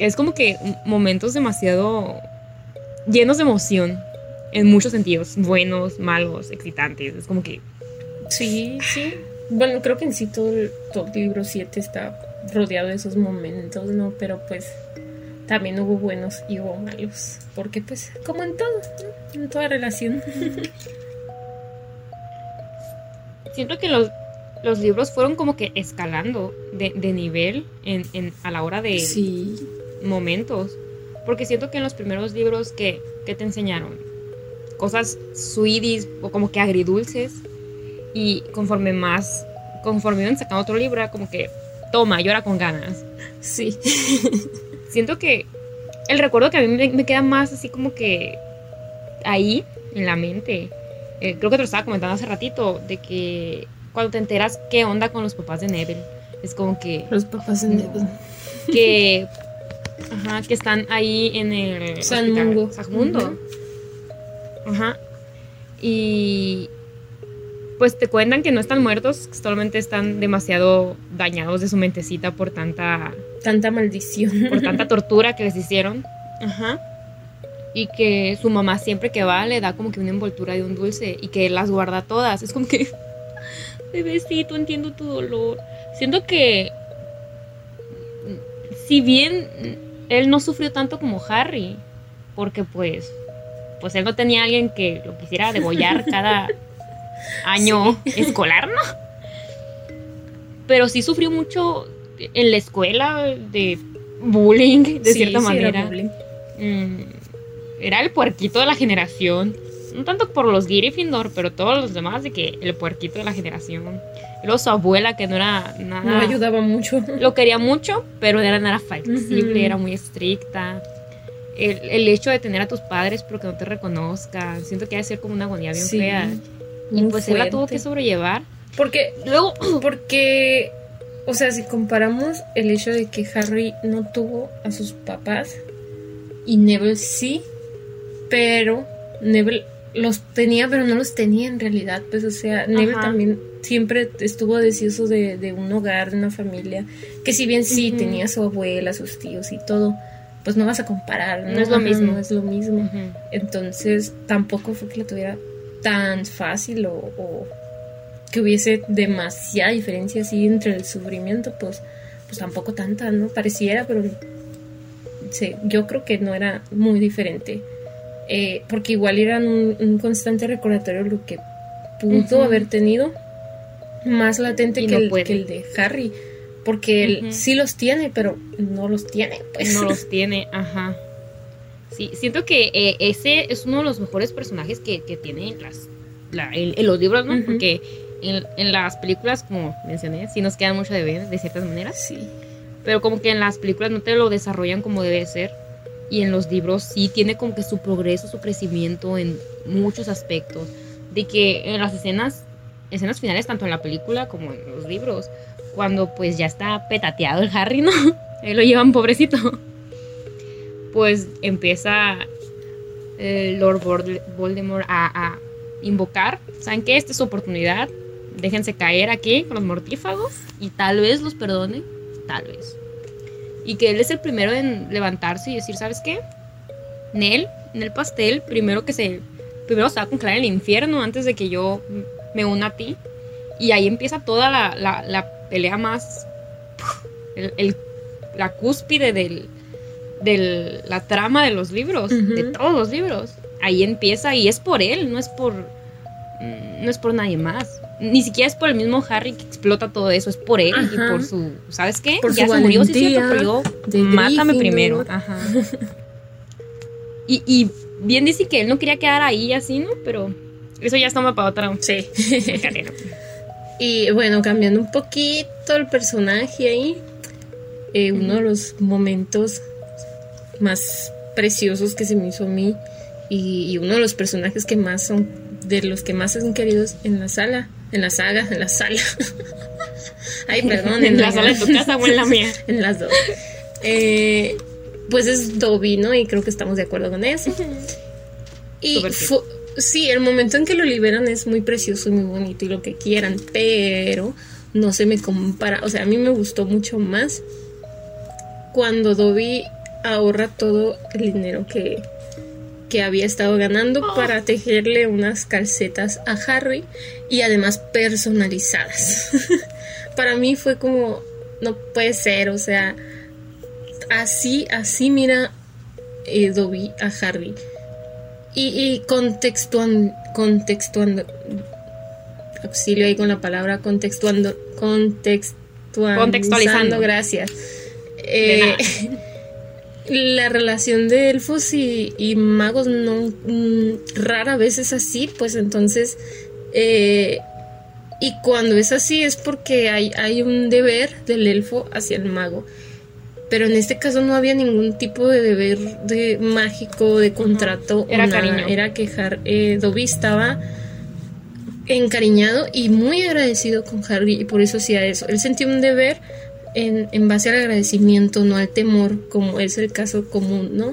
es como que momentos demasiado llenos de emoción. En muchos sentidos, buenos, malos, excitantes. Es como que... Sí, sí. Bueno, creo que en sí todo el, todo el libro 7 está rodeado de esos momentos, ¿no? Pero pues también hubo buenos y hubo malos. Porque pues, como en todo, ¿no? en toda relación. *laughs* Siento que los, los libros fueron como que escalando de, de nivel en, en- a la hora de Sí. Momentos. Porque siento que en los primeros libros que, que te enseñaron cosas sweeties o como que agridulces y conforme más, conforme iban sacando otro libro era como que toma, llora con ganas. Sí. *laughs* Siento que el recuerdo que a mí me, me queda más así como que ahí, en la mente. eh, creo que te lo estaba comentando hace ratito, de que cuando te enteras qué onda con los papás de Neville, es como que, Los papás de Neville. que, *laughs* ajá, que están ahí en el San Mungo. San Mungo. Ajá. Y pues te cuentan que no están muertos, que solamente están demasiado dañados de su mentecita por tanta Tanta maldición. por tanta *laughs* tortura que les hicieron. Ajá. Y que su mamá siempre que va le da como que una envoltura de un dulce y que las guarda todas. Es como que, *laughs* bebecito, entiendo tu dolor. Siento que, si bien él no sufrió tanto como Harry, porque pues, pues él no tenía alguien que lo quisiera degollar *laughs* cada año escolar, ¿no? Pero sí sufrió mucho en la escuela de bullying, de Sí, cierta sí, era manera. bullying. Mm, era el puerquito de la generación. No tanto por los Gryffindor, pero todos los demás de que el puerquito de la generación. Luego su abuela, que no era nada... No ayudaba mucho. Lo quería mucho, pero era nada flexible, era muy estricta. El, el hecho de tener a tus padres pero que no te reconozcan, siento que ha de ser como una agonía bien Sí, fea. Y pues él la tuvo fuerte. que sobrellevar. Porque, Luego, *clears throat* porque, o sea, si comparamos el hecho de que Harry no tuvo a sus papás y Neville sí, pero Neville los tenía, pero no los tenía en realidad, pues, o sea, Neville Ajá. también siempre estuvo deseoso de, de un hogar, de una familia, que si bien sí tenía a su abuela, sus tíos y todo, pues no vas a comparar, No es lo mismo. No es lo mismo. Entonces tampoco fue que lo tuviera tan fácil o, o que hubiese demasiada diferencia así entre el sufrimiento, pues, pues tampoco tanta, ¿no? Pareciera, pero sí, yo creo que no era muy diferente. Eh, porque igual eran un, un constante recordatorio de lo que pudo haber tenido más latente que, no el, puede. que el de Harry. Porque él sí los tiene, pero no los tiene, pues. no los *laughs* tiene, ajá. Sí, siento que eh, ese es uno de los mejores personajes que, que tiene las, la- en, en los libros, ¿no? Porque en, en las películas, como mencioné, sí nos quedan mucho de ver de ciertas maneras. Sí. Pero como que en las películas no te lo desarrollan como debe ser. Y en los libros sí tiene como que su progreso, su crecimiento en muchos aspectos. De que en las escenas, escenas finales, tanto en la película como en los libros, cuando pues ya está petateado el Harry, ¿no? *laughs* Ahí lo llevan pobrecito. Pues empieza el Lord Vol- Voldemort a, a invocar. ¿Saben qué? Esta es su oportunidad. Déjense caer aquí con los mortífagos y tal vez los perdone. Tal vez. Y que él es el primero en levantarse y decir, ¿sabes qué? Nel, en el pastel, primero que se. Primero se va a congelar el infierno antes de que yo me una a ti. Y ahí empieza toda la, la- la pelea más. *laughs* el- el- la cúspide del, del- la trama de los libros, de todos los libros. Ahí empieza y es por él, no es por. mm, No es por nadie más. Ni siquiera es por el mismo Harry que explota todo eso, es por él y por su. ¿Sabes qué? Por ya su se murió, sí cierto, pero yo. Mátame Gryffindor. primero. *laughs* Ajá. Y, y bien dice que él no quería quedar ahí así, ¿no? Pero eso ya está para otra Sí. carrera. *laughs* Y bueno, cambiando un poquito el personaje ahí, eh, uno de los momentos más preciosos que se me hizo a mí y, y uno de los personajes que más son, de los que más son queridos en la sala, en la saga, en la sala. *laughs* Ay, perdón, *laughs* en la sala de tu casa o en la mía. *laughs* en las dos. Eh, pues es Dobby, ¿no? Y creo que estamos de acuerdo con eso. Y sí, el momento en que lo liberan es muy precioso y muy bonito y lo que quieran, pero no se me compara. O sea, a mí me gustó mucho más cuando Dobby ahorra todo el dinero que, que había estado ganando para tejerle unas calcetas a Harry y además personalizadas. *laughs* para mí fue como, no puede ser, o sea, así, así mira eh, Dobby a Harry. Y, y contextuando, contextuando, auxilio ahí con la palabra contextuando, contextualizando, gracias. Eh, *laughs* la relación de elfos y, magos no mm, rara vez es así, pues entonces eh, y cuando es así es porque hay, hay un deber del elfo hacia el mago. Pero en este caso no había ningún tipo de deber de mágico, de contrato. Era cariño. Era que eh, Dobby estaba encariñado y muy agradecido con Harry y por eso hacía eso. Él sentía un deber en, en, base al agradecimiento, no al temor, como es el caso común, ¿no?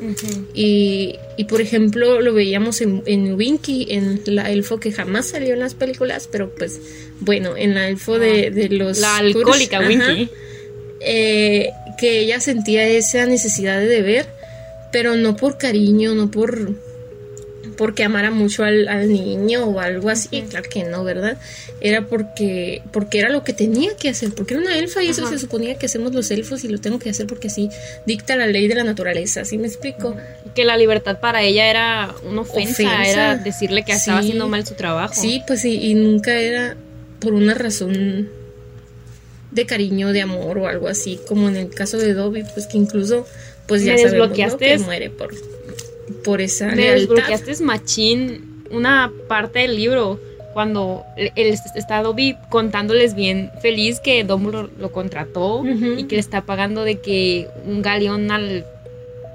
y, y, por ejemplo, lo veíamos en, en Winky, en la elfo que jamás salió en las películas, pero pues bueno, en la elfo de, de los... La alcohólica Winky. Eh, que ella sentía esa necesidad de deber, pero no por cariño, no por porque amara mucho al, niño o algo así, claro que no, ¿verdad? Era porque, porque era lo que tenía que hacer, porque era una elfa y eso se suponía que hacemos los elfos y lo tengo que hacer porque así dicta la ley de la naturaleza, ¿sí me explico? Que la libertad para ella era una ofensa, era decirle que estaba haciendo mal su trabajo. Sí, pues sí, y nunca era por una razón de cariño, de amor o algo así, como en el caso de Dobby, pues que incluso pues ya sabemos que muere por por esa Me desbloqueaste machín una parte del libro cuando él está Dobby contándoles bien feliz que Dumbledore lo contrató y que le está pagando de que un galeón al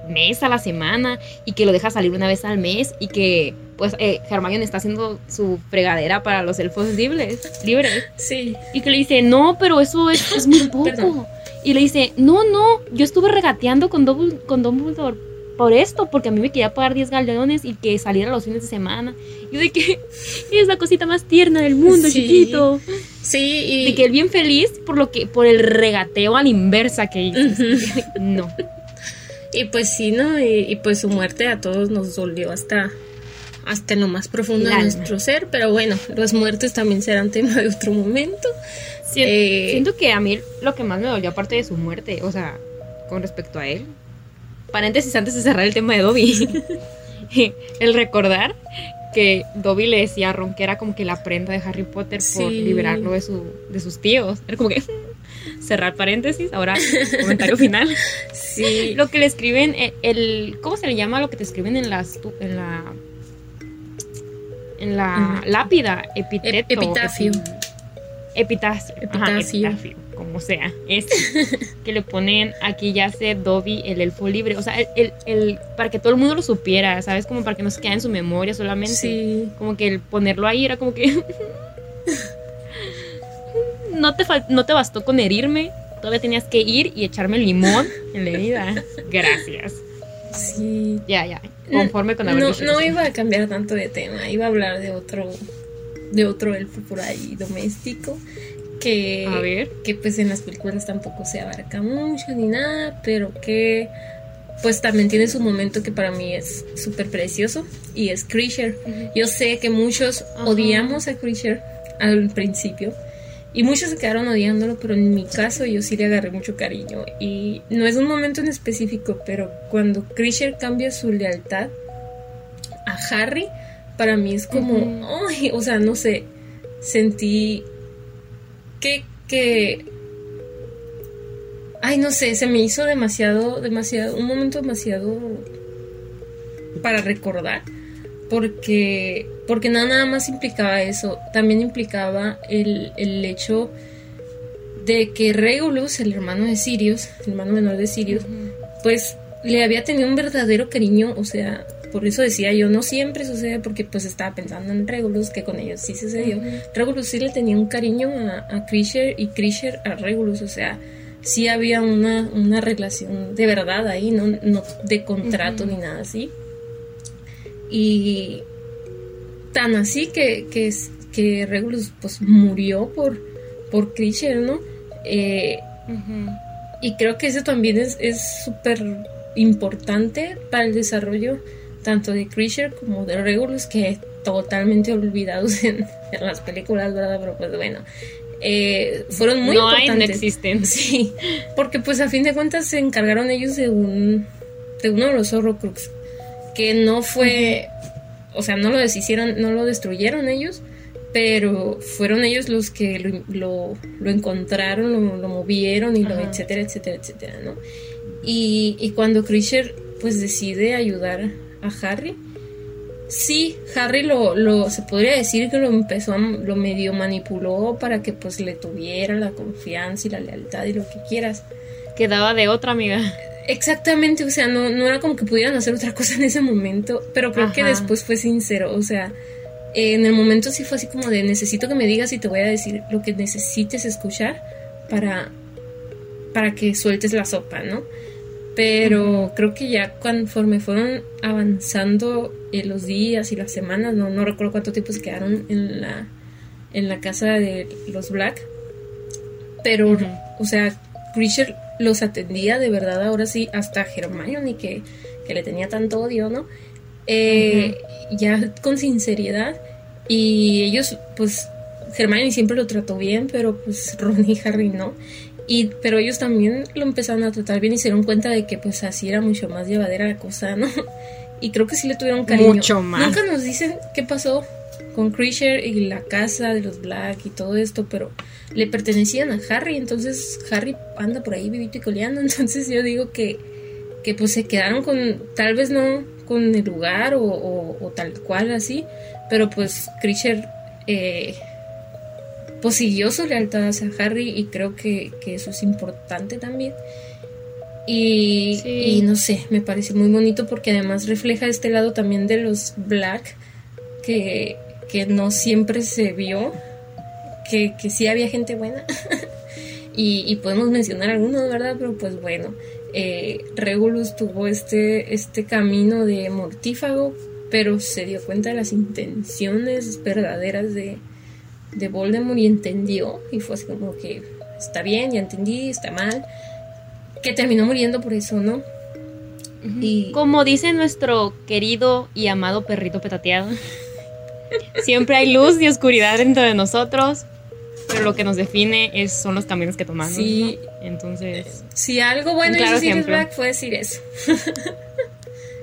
mes, a la semana y que lo deja salir una vez al mes y que pues eh, Hermione está haciendo su fregadera para los elfos libres, libres. Sí. Y que le dice, no, pero eso es, muy *coughs* poco. Y le dice, no, no, yo estuve regateando con, con Dumbledore por esto, porque a mí me quería pagar 10 galeones y que saliera los fines de semana. Y de que *laughs* es la cosita más tierna del mundo, chiquito. Sí, y... De que él bien feliz por lo que, por el regateo a la inversa que hizo. *laughs* no. Y pues sí, ¿no? Y, pues su muerte a todos nos dolió hasta, hasta lo más profundo de nuestro ser, pero bueno, las muertes también serán tema de otro momento. Eh, siento que a mí lo que más me dolió aparte de su muerte, o sea, con respecto a él, paréntesis antes de cerrar el tema de Dobby, *laughs* el recordar que Dobby le decía a Ron que era como que la prenda de Harry Potter por liberarlo de, su, de sus tíos. Era como que *laughs* cerrar paréntesis, ahora comentario final. Sí. Lo que le escriben, eh, el, ¿cómo se le llama lo que te escriben en las en la en la lápida? Epiteto. epitafio. epitafio. epitafio. Como sea, es que le ponen aquí ya se Dobby el elfo libre, o sea, el, el, para que todo el mundo lo supiera, ¿sabes? Como para que no se quede en su memoria solamente. Sí. Como que el ponerlo ahí era como que *laughs* no te, no te bastó con herirme, todavía tenías que ir y echarme limón en la herida. Gracias. Sí. Ya, ya. Conforme con haber No, no iba a cambiar tanto de tema, iba a hablar de otro de otro elfo por ahí doméstico que a ver. que pues en las películas tampoco se abarca mucho ni nada, pero que pues también tiene su momento que para mí es súper precioso y es Creature. Yo sé que muchos odiamos a Creature al principio, y muchos se quedaron odiándolo, pero en mi caso yo sí le agarré mucho cariño. Y no es un momento en específico, pero cuando Krisher cambia su lealtad a Harry, para mí es como, ay, o sea, no sé, sentí que, que, ay, no sé, se me hizo demasiado, demasiado, un momento demasiado para recordar porque, porque no nada más implicaba eso, también implicaba el, el hecho de que Regulus, el hermano de Sirius, el hermano menor de Sirius, pues le había tenido un verdadero cariño, o sea, por eso decía yo, no siempre sucede porque pues estaba pensando en Regulus, que con ellos sí sucedió. Regulus sí le tenía un cariño a, a Krisher y Krisher a Regulus, o sea, sí había una, una relación de verdad ahí, no, no de contrato ni nada así. Y tan así que, que, que Regulus pues murió por, por Krisher, ¿no? Eh, y creo que eso también es súper importante para el desarrollo tanto de Creature como de Regulus, que totalmente olvidados *laughs* en, las películas, ¿verdad? Pero pues bueno, eh, fueron muy no importantes. Hay, no existen. *laughs* Sí, porque pues a fin de cuentas se encargaron ellos de un de uno de los Horrocrux que no fue, o sea, no lo deshicieron, no lo destruyeron ellos, pero fueron ellos los que lo, lo, encontraron, lo, movieron y lo etcétera, etcétera, etcétera, ¿no? Y, y cuando Krisher pues decide ayudar a Harry, sí, Harry lo, lo, se podría decir que lo empezó, lo medio manipuló para que pues le tuviera la confianza y la lealtad y lo que quieras. Quedaba de otra amiga. Exactamente, o sea, no, no era como que pudieran hacer otra cosa en ese momento, pero creo que después fue sincero, o sea, en el momento sí fue así como de necesito que me digas y te voy a decir lo que necesites escuchar para, para que sueltes la sopa, ¿no? Pero creo que ya conforme fueron avanzando eh, los días y las semanas, no, no recuerdo cuánto tiempo se quedaron en la, en la casa de los Black, pero, o sea, Grisher los atendía de verdad ahora sí, hasta Hermione que, que le tenía tanto odio, ¿no? Eh, ya con sinceridad y ellos pues Hermione siempre lo trató bien, pero pues Ron y Harry no. Y, pero ellos también lo empezaron a tratar bien y se dieron cuenta de que pues así era mucho más llevadera la cosa, ¿no? *laughs* Y creo que sí le tuvieron cariño. Mucho más. Nunca nos dicen qué pasó con Creature y la casa de los Black y todo esto, pero le pertenecían a Harry, entonces Harry anda por ahí vivito y coleando, *laughs* entonces yo digo que, que pues se quedaron con, tal vez no con el lugar o, tal cual así, pero pues Creature eh, pues siguió su lealtad hacia Harry y creo que, eso es importante también. Y, y, no sé, me parece muy bonito porque además refleja este lado también de los Black que, que no siempre se vio que, que sí había gente buena. *laughs* y, podemos mencionar algunos, ¿verdad? Pero pues bueno, eh, Regulus tuvo este, este camino de mortífago, pero se dio cuenta de las intenciones verdaderas de, de Voldemort y entendió. Y fue así como que está bien, ya entendí, está mal. Que terminó muriendo por eso, ¿no? Y... Como dice nuestro querido y amado perrito petateado, siempre hay luz y oscuridad dentro de nosotros pero lo que nos define es, son los caminos que tomamos. Sí. Entonces. Si algo bueno hizo Sirius Black fue decir eso. *laughs*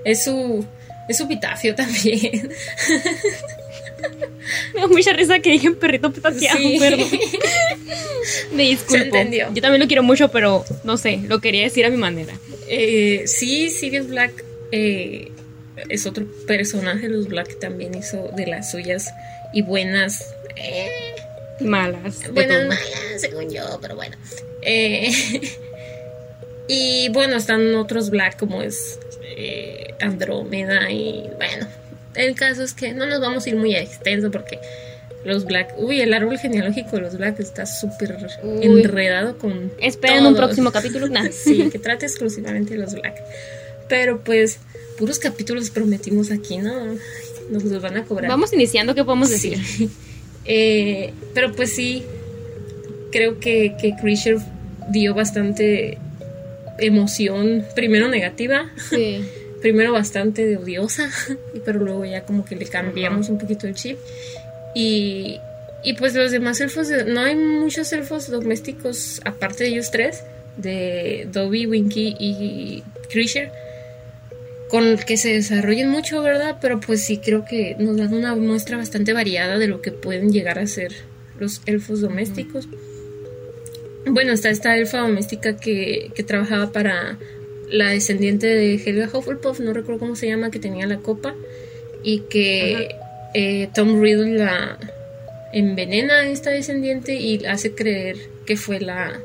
es su. Es su pitafio también. *laughs* *laughs* Me da mucha risa que dije perrito petateado, sí. perdón. *laughs* Me disculpo. Yo también lo quiero mucho, pero no sé, lo quería decir a mi manera. Eh, sí, Sirius Black eh, es otro personaje. Los Black también hizo de las suyas y buenas. Eh, malas. Buenas, malas, según yo, pero bueno. Eh, *laughs* y bueno, están otros Black como es Andrómeda y bueno, el caso es que no nos vamos a ir muy extenso porque los Black, uy, el árbol genealógico de los Black está súper enredado con... Esperen un próximo capítulo. *laughs* Sí, que trate exclusivamente de los Black. Pero pues, puros capítulos prometimos aquí, ¿no? Nos los van a cobrar. Vamos iniciando, ¿qué podemos decir? *laughs* Eh, pero pues sí, creo que, que Creature dio bastante emoción, primero negativa, *laughs* primero bastante de odiosa, *laughs* pero luego ya como que le cambiamos un poquito el chip. Y, y pues los demás elfos, no hay muchos elfos domésticos aparte de ellos tres, de Dobby, Winky y Creature con que se desarrollen mucho, ¿verdad? Pero pues sí creo que nos dan una muestra bastante variada de lo que pueden llegar a ser los elfos domésticos. Bueno, está esta elfa doméstica que, que trabajaba para la descendiente de Helga Hufflepuff, no recuerdo cómo se llama, que tenía la copa y que eh, Tom Riddle la envenena a esta descendiente y hace creer que fue la,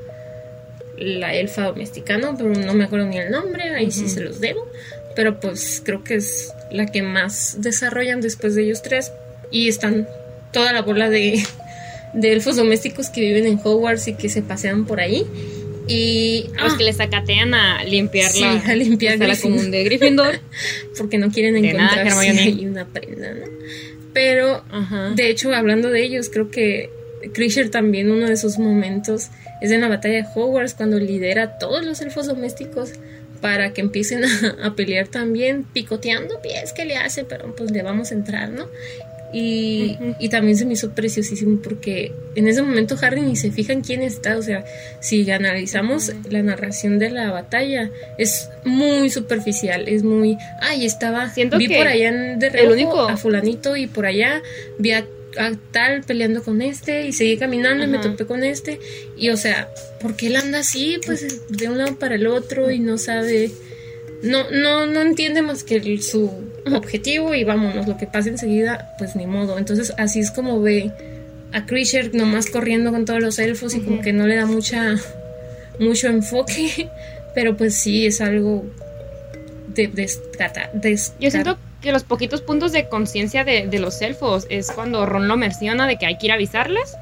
la elfa doméstica, ¿no? Pero no me acuerdo ni el nombre, ahí sí se los debo pero pues creo que es la que más desarrollan después de ellos tres y están toda la bola de, elfos domésticos que viven en Hogwarts y que se pasean por ahí y los ah, que les sacatean a limpiar sí, a limpiar la común de Gryffindor. *laughs* Porque no quieren encontrar una prenda ¿no? pero de hecho hablando de ellos creo que Krisher también uno de sus momentos es en la batalla de Hogwarts cuando lidera a todos los elfos domésticos para que empiecen a, pelear también, picoteando pies que le hace, pero pues le vamos a entrar, ¿no? Y, y, también se me hizo preciosísimo porque en ese momento Harry ni se fija en quién está. O sea, si analizamos la narración de la batalla, es muy superficial, es muy. Ay, estaba. Siento vi que por allá en de el único- a Fulanito y por allá vi a, a tal peleando con este y seguí caminando y me topé con este. Y o sea, ¿por qué él anda así? Pues de un lado para el otro y no sabe. No, no, no entiende más que el- su objetivo y vámonos, lo que pasa enseguida, pues ni modo. Entonces así es como ve a Creature nomás corriendo con todos los elfos y como Ujú. que no le da mucha mucho enfoque, *laughs* pero pues sí es algo de descata, Yo siento que los poquitos puntos de conciencia de, de los elfos es cuando Ron lo menciona de que hay que ir a avisarles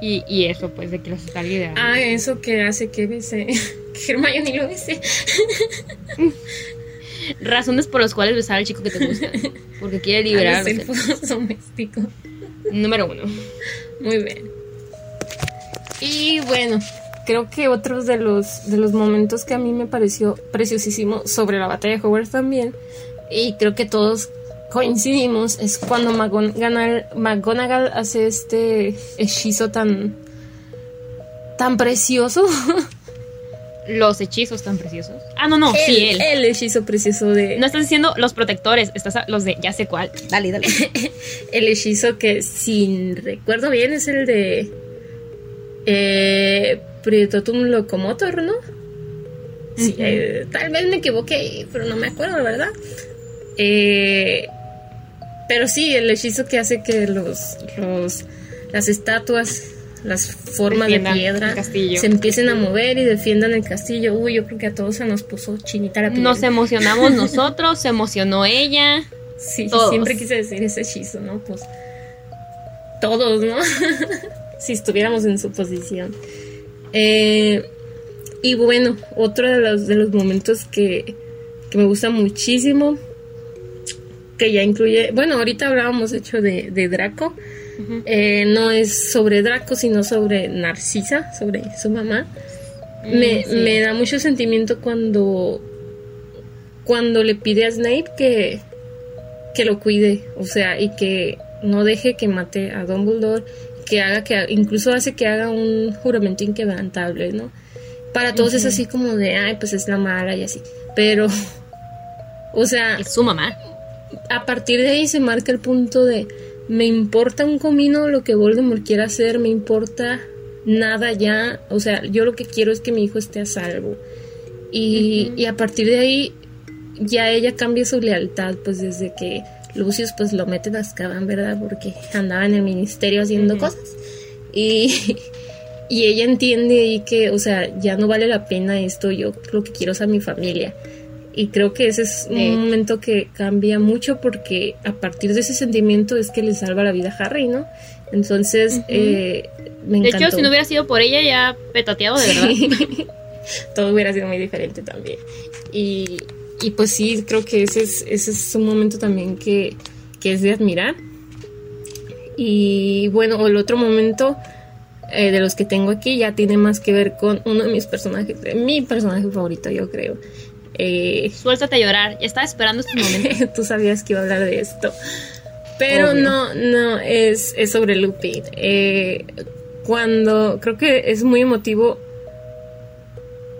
y, y eso, pues, de que los está liderando. Ah, eso que hace que bese, que Hermione lo bese. *laughs* *laughs* Razones por las cuales besar al chico que te gusta. Porque quiere liberar a los elfos. elfos domésticos. Número uno. Muy bien. Y bueno, creo que otros de los, de los momentos que a mí me pareció preciosísimo sobre la batalla de Hogwarts también, y creo que todos coincidimos, es cuando McGonagall, McGonagall hace este hechizo tan, tan precioso. *laughs* Los hechizos tan preciosos. Ah, no, no, sí, él. El hechizo precioso de... No estás diciendo los protectores, estás a- los de ya sé cuál. Dale, dale. *laughs* El hechizo que, si recuerdo bien, es el de. Eh, Prietotum Locomotor, ¿no? Sí, eh, tal vez me equivoqué, pero no me acuerdo, ¿verdad? Eh, pero sí, el hechizo que hace que los, los las estatuas, las formas Defiendan de piedra se empiecen a mover y defiendan el castillo. Uy, yo creo que a todos se nos puso chinita la piel. Nos emocionamos *laughs* nosotros, se emocionó ella. Sí, Todos. siempre quise decir ese hechizo, ¿no? Pues todos, ¿no? *laughs* si estuviéramos en su posición. Eh, y bueno, otro de los, de los momentos que, que me gusta muchísimo, que ya incluye, bueno, ahorita hablábamos hecho de, de Draco, Eh, no es sobre Draco, sino sobre Narcisa, sobre su mamá. Me, Mm, sí. me da mucho sentimiento cuando cuando le pide a Snape que que lo cuide, o sea, y que no deje que mate a Dumbledore, que haga que incluso hace que haga un juramento inquebrantable, ¿no? Para todos es así como de, ay, pues es la mala y así. Pero *laughs* o sea, Es su mamá. a partir de ahí se marca el punto de me importa un comino lo que Voldemort quiera hacer, me importa nada ya, o sea, yo lo que quiero es que mi hijo esté a salvo. Y, y a partir de ahí ya ella cambia su lealtad, pues desde que Lucius pues lo mete a Azkaban, ¿verdad? Porque andaba en el ministerio haciendo cosas. Y, *laughs* y ella entiende ahí que, o sea, ya no vale la pena esto, yo lo que quiero es a mi familia. Y creo que ese es un De momento que cambia mucho porque a partir de ese sentimiento es que le salva la vida a Harry, ¿no? Entonces, eh, me De encantó. hecho, si no hubiera sido por ella, ya petateado de verdad. *laughs* Todo hubiera sido muy diferente también. Y, y pues sí, creo que ese es, ese es un momento también que, que es de admirar. Y bueno, el otro momento eh, de los que tengo aquí ya tiene más que ver con uno de mis personajes, de mi personaje favorito, yo creo. Eh, Suéltate a llorar. Estaba esperando este momento. *laughs* Tú sabías que iba a hablar de esto. Pero Obvio. no, no, es, es sobre Lupin. Eh, cuando creo que es muy emotivo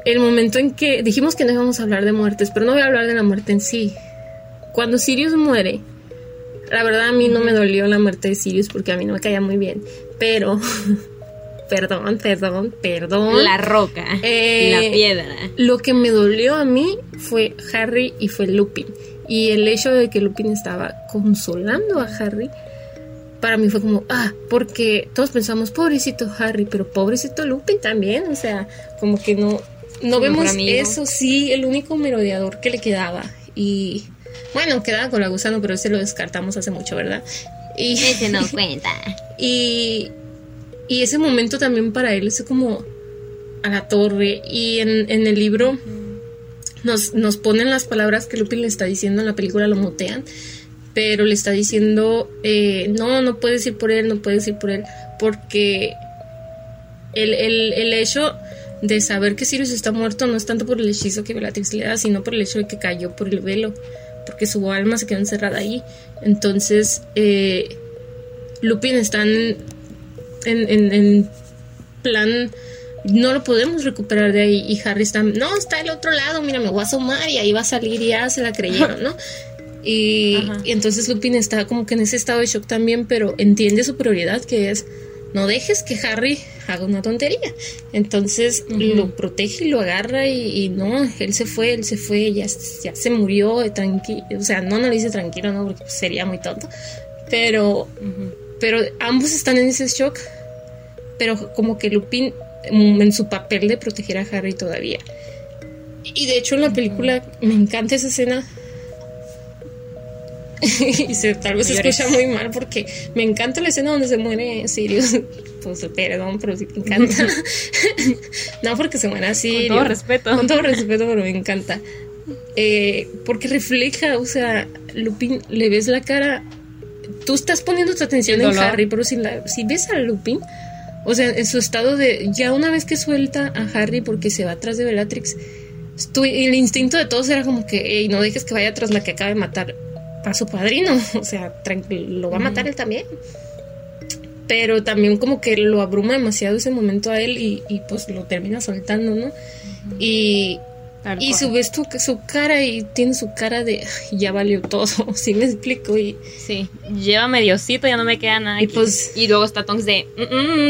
el momento en que dijimos que no íbamos a hablar de muertes, pero no voy a hablar de la muerte en sí. Cuando Sirius muere, la verdad a mí no me dolió la muerte de Sirius porque a mí no me caía muy bien, pero *laughs* perdón, perdón, perdón. La roca. Eh, la piedra. Lo que me dolió a mí fue Harry y fue Lupin. Y el hecho de que Lupin estaba consolando a Harry, para mí fue como, ah, porque todos pensamos, pobrecito Harry, pero pobrecito Lupin también. O sea, como que no, no vemos amigo. eso, sí, el único merodeador que le quedaba. Y bueno, quedaba con la gusano, pero ese lo descartamos hace mucho, ¿verdad? Y, Ese no *laughs* cuenta. y, y ese momento también para él es como a la torre. Y en, en el libro nos, nos ponen las palabras que Lupin le está diciendo en la película, lo mutean. Pero le está diciendo, eh, no, no puedes ir por él, no puedes ir por él. Porque el, el, el hecho, de saber que Sirius está muerto no es tanto por el hechizo que Bellatrix le da, sino por el hecho de que cayó por el velo, porque su alma se quedó encerrada ahí. Entonces, eh, Lupin está en, en, en plan no lo podemos recuperar de ahí. Y Harry está, no, está del otro lado, mira, me voy a asomar y ahí va a salir y ya se la creyeron, ¿no? Y, entonces Lupin está como que en ese estado de shock también, pero entiende su prioridad que es no dejes que Harry haga una tontería. Entonces lo protege y lo agarra y, no, él se fue, él se fue, ya, ya se murió, tranquilo. O sea, no, no le dice tranquilo, no, porque sería muy tonto. Pero, pero ambos están en ese shock. Pero como que Lupin en su papel de proteger a Harry todavía. Y de hecho en la película me encanta esa escena *laughs* y se, tal vez se escucha muy mal porque me encanta la escena donde se muere Sirius. *laughs* Pues perdón, pero sí me encanta. *laughs* no porque se muera así. Con todo respeto. Con todo respeto, pero me encanta. Eh, porque refleja, o sea, Lupin, le ves la cara. Tú estás poniendo tu atención en Harry, pero si, la, si ves a Lupin, o sea, en su estado de. Ya una vez que suelta a Harry porque se va atrás de Bellatrix, el instinto de todos era como que, no dejes que vaya tras la que acaba de matar a su padrino, *laughs* o sea, lo va a matar él también. Pero también como que lo abruma demasiado ese momento a él y, pues lo termina soltando, ¿no? Y, y su, ves su cara y tiene su cara de ya valió todo, *laughs* ¿sí me explico? Y, sí, lleva mediocito, ya no me queda nada. Y, pues, y luego está Tonks de,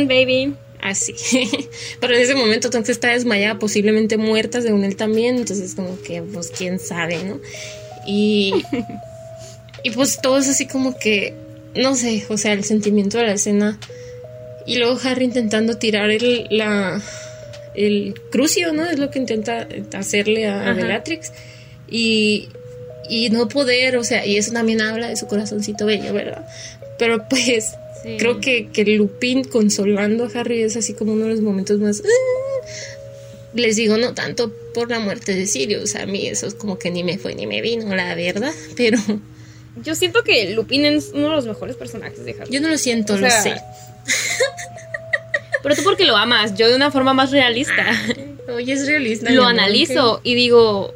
baby. Así. *laughs* Pero en ese momento Tonks está desmayada, posiblemente muerta según él también, entonces como que, pues quién sabe, ¿no? Y, *laughs* Y pues todo es así como que, no sé, o sea, el sentimiento de la escena. Y luego Harry intentando tirar el, la, el crucio, ¿no? Es lo que intenta hacerle a, Bellatrix. Y, y no poder, o sea, y eso también habla de su corazoncito bello, ¿verdad? Pero pues creo que, que Lupin consolando a Harry es así como uno de los momentos más... Ah, les digo, no tanto por la muerte de Sirius, a mí eso es como que ni me fue ni me vino, la verdad, pero yo siento que Lupin es uno de los mejores personajes de Harry. Yo no lo siento, lo sé. *laughs* Pero tú porque lo amas, yo de una forma más realista. *laughs* oye, es realista. Lo analizo y digo,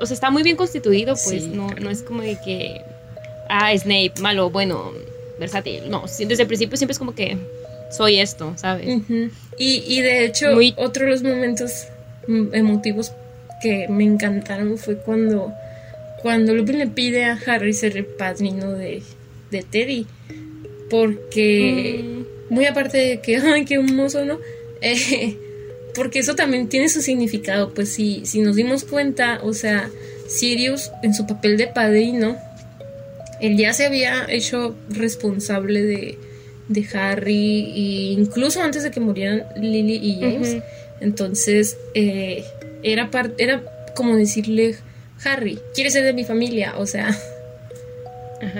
o sea, está muy bien constituido, pues no, no es como de que, ah, Snape, malo, bueno, versátil. No, desde el principio siempre es como que soy esto, ¿sabes? y, y, de hecho, otro de los momentos emotivos que me encantaron fue cuando cuando Lupin le pide a Harry ser el padrino de, Teddy. Porque, mm. Muy aparte de que, *laughs* ay, qué hermoso, ¿no? Eh, *laughs* porque eso también tiene su significado. Pues si, si nos dimos cuenta, o sea, Sirius en su papel de padrino, él ya se había hecho responsable de, de Harry, e incluso antes de que murieran Lily y James. Entonces, eh, era, era como decirle Harry, quiere ser de mi familia, o sea. *laughs*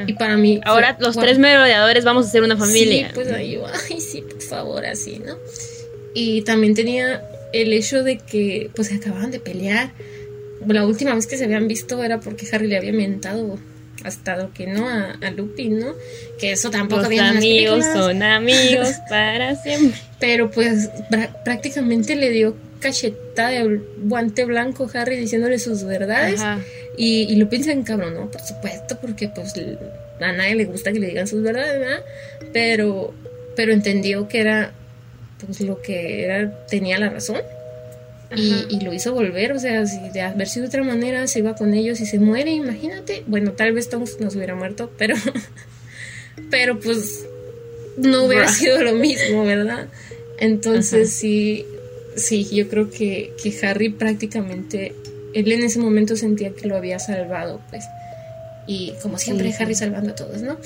Y para mí. Ahora los tres merodeadores vamos a ser una familia. Sí, pues ahí, *laughs* ay, sí, por favor, así, ¿no? Y también tenía el hecho de que, pues, acababan de pelear. La última vez que se habían visto era porque Harry le había mentado hasta lo que no a, Lupin, ¿no? Que eso tampoco Los amigos son amigos *laughs* para siempre. Pero pues prácticamente le dio cachetada de guante blanco Harry diciéndole sus verdades. Y, y lo piensa en cabrón, ¿no? Por supuesto, porque pues a nadie le gusta que le digan sus verdades, ¿verdad? Pero, pero entendió que era pues lo que era, tenía la razón. Y, lo hizo volver, o sea, si de haber sido de otra manera, se iba con ellos y se muere, imagínate. Bueno, tal vez Tom nos hubiera muerto, pero, *laughs* pero pues no hubiera sido lo mismo, ¿verdad? Entonces sí, sí, yo creo que, Harry prácticamente, él en ese momento sentía que lo había salvado, pues. Y como siempre, Harry salvando a todos, ¿no?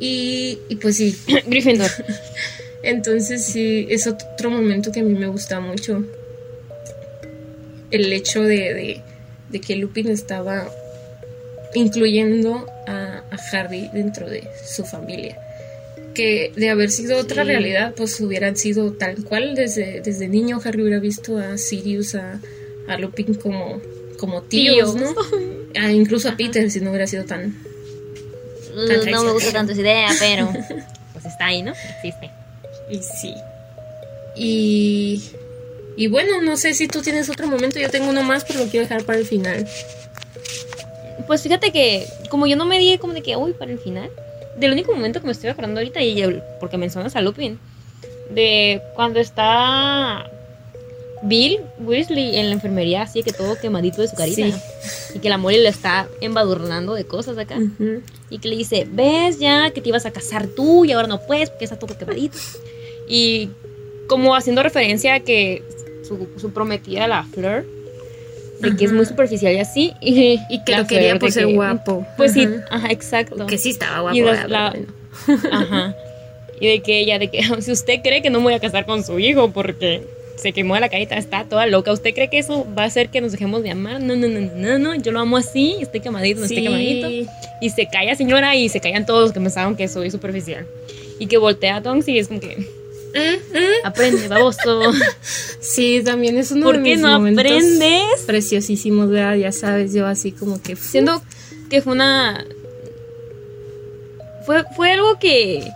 Y, pues sí. *coughs* Gryffindor. *laughs* Entonces sí, es otro momento que a mí me gusta mucho. El hecho de, que Lupin estaba incluyendo a, a Harry dentro de su familia que de haber sido otra realidad, pues hubieran sido tal cual. Desde, desde niño Harry hubiera visto a Sirius, a, a Lupin como, como tíos, ¿no? *laughs* Ah, incluso a Peter, si no hubiera sido tan... Uh, no me gusta tanto esa idea, pero *laughs* pues está ahí, ¿no? Existe. Y sí. Y, Y bueno, no sé si tú tienes otro momento, yo tengo uno más, pero lo quiero dejar para el final. Pues fíjate que, como yo no me di como de que, uy, para el final, del único momento que me estoy acordando ahorita, y porque mencionas a Lupin, de cuando está Bill Weasley en la enfermería, así que todo quemadito de su carita. Sí. Y que la Molly le está embadurnando de cosas acá. Ujú. Y que le dice, ves ya que te ibas a casar tú y ahora no puedes porque está todo quemadito. Y como haciendo referencia a que su, su prometida, la Fleur, de que es muy Ajá. superficial y así. Y, Y que *laughs* lo quería por de ser que- guapo. Pues sí, Ajá. ajá, exacto. Que sí estaba guapo. Y la- bueno. *laughs* Ajá. Y de que ella, de que *laughs* si usted cree que no me voy a casar con su hijo porque se quemó la carita, está toda loca. ¿Usted cree que eso va a hacer que nos dejemos de amar? No, no, no, no, no, no. Yo lo amo así, estoy quemadito, no estoy quemadito. Y se calla señora y se callan todos los que pensaban que soy superficial. Y que voltea a Tonks y es como que, Eh, eh. aprende, baboso. *laughs* Sí, también es uno ¿Por de qué mis no momentos aprendes? preciosísimos, ¿verdad? Ya sabes, yo así como que... Siendo que fue una... Fue, fue algo que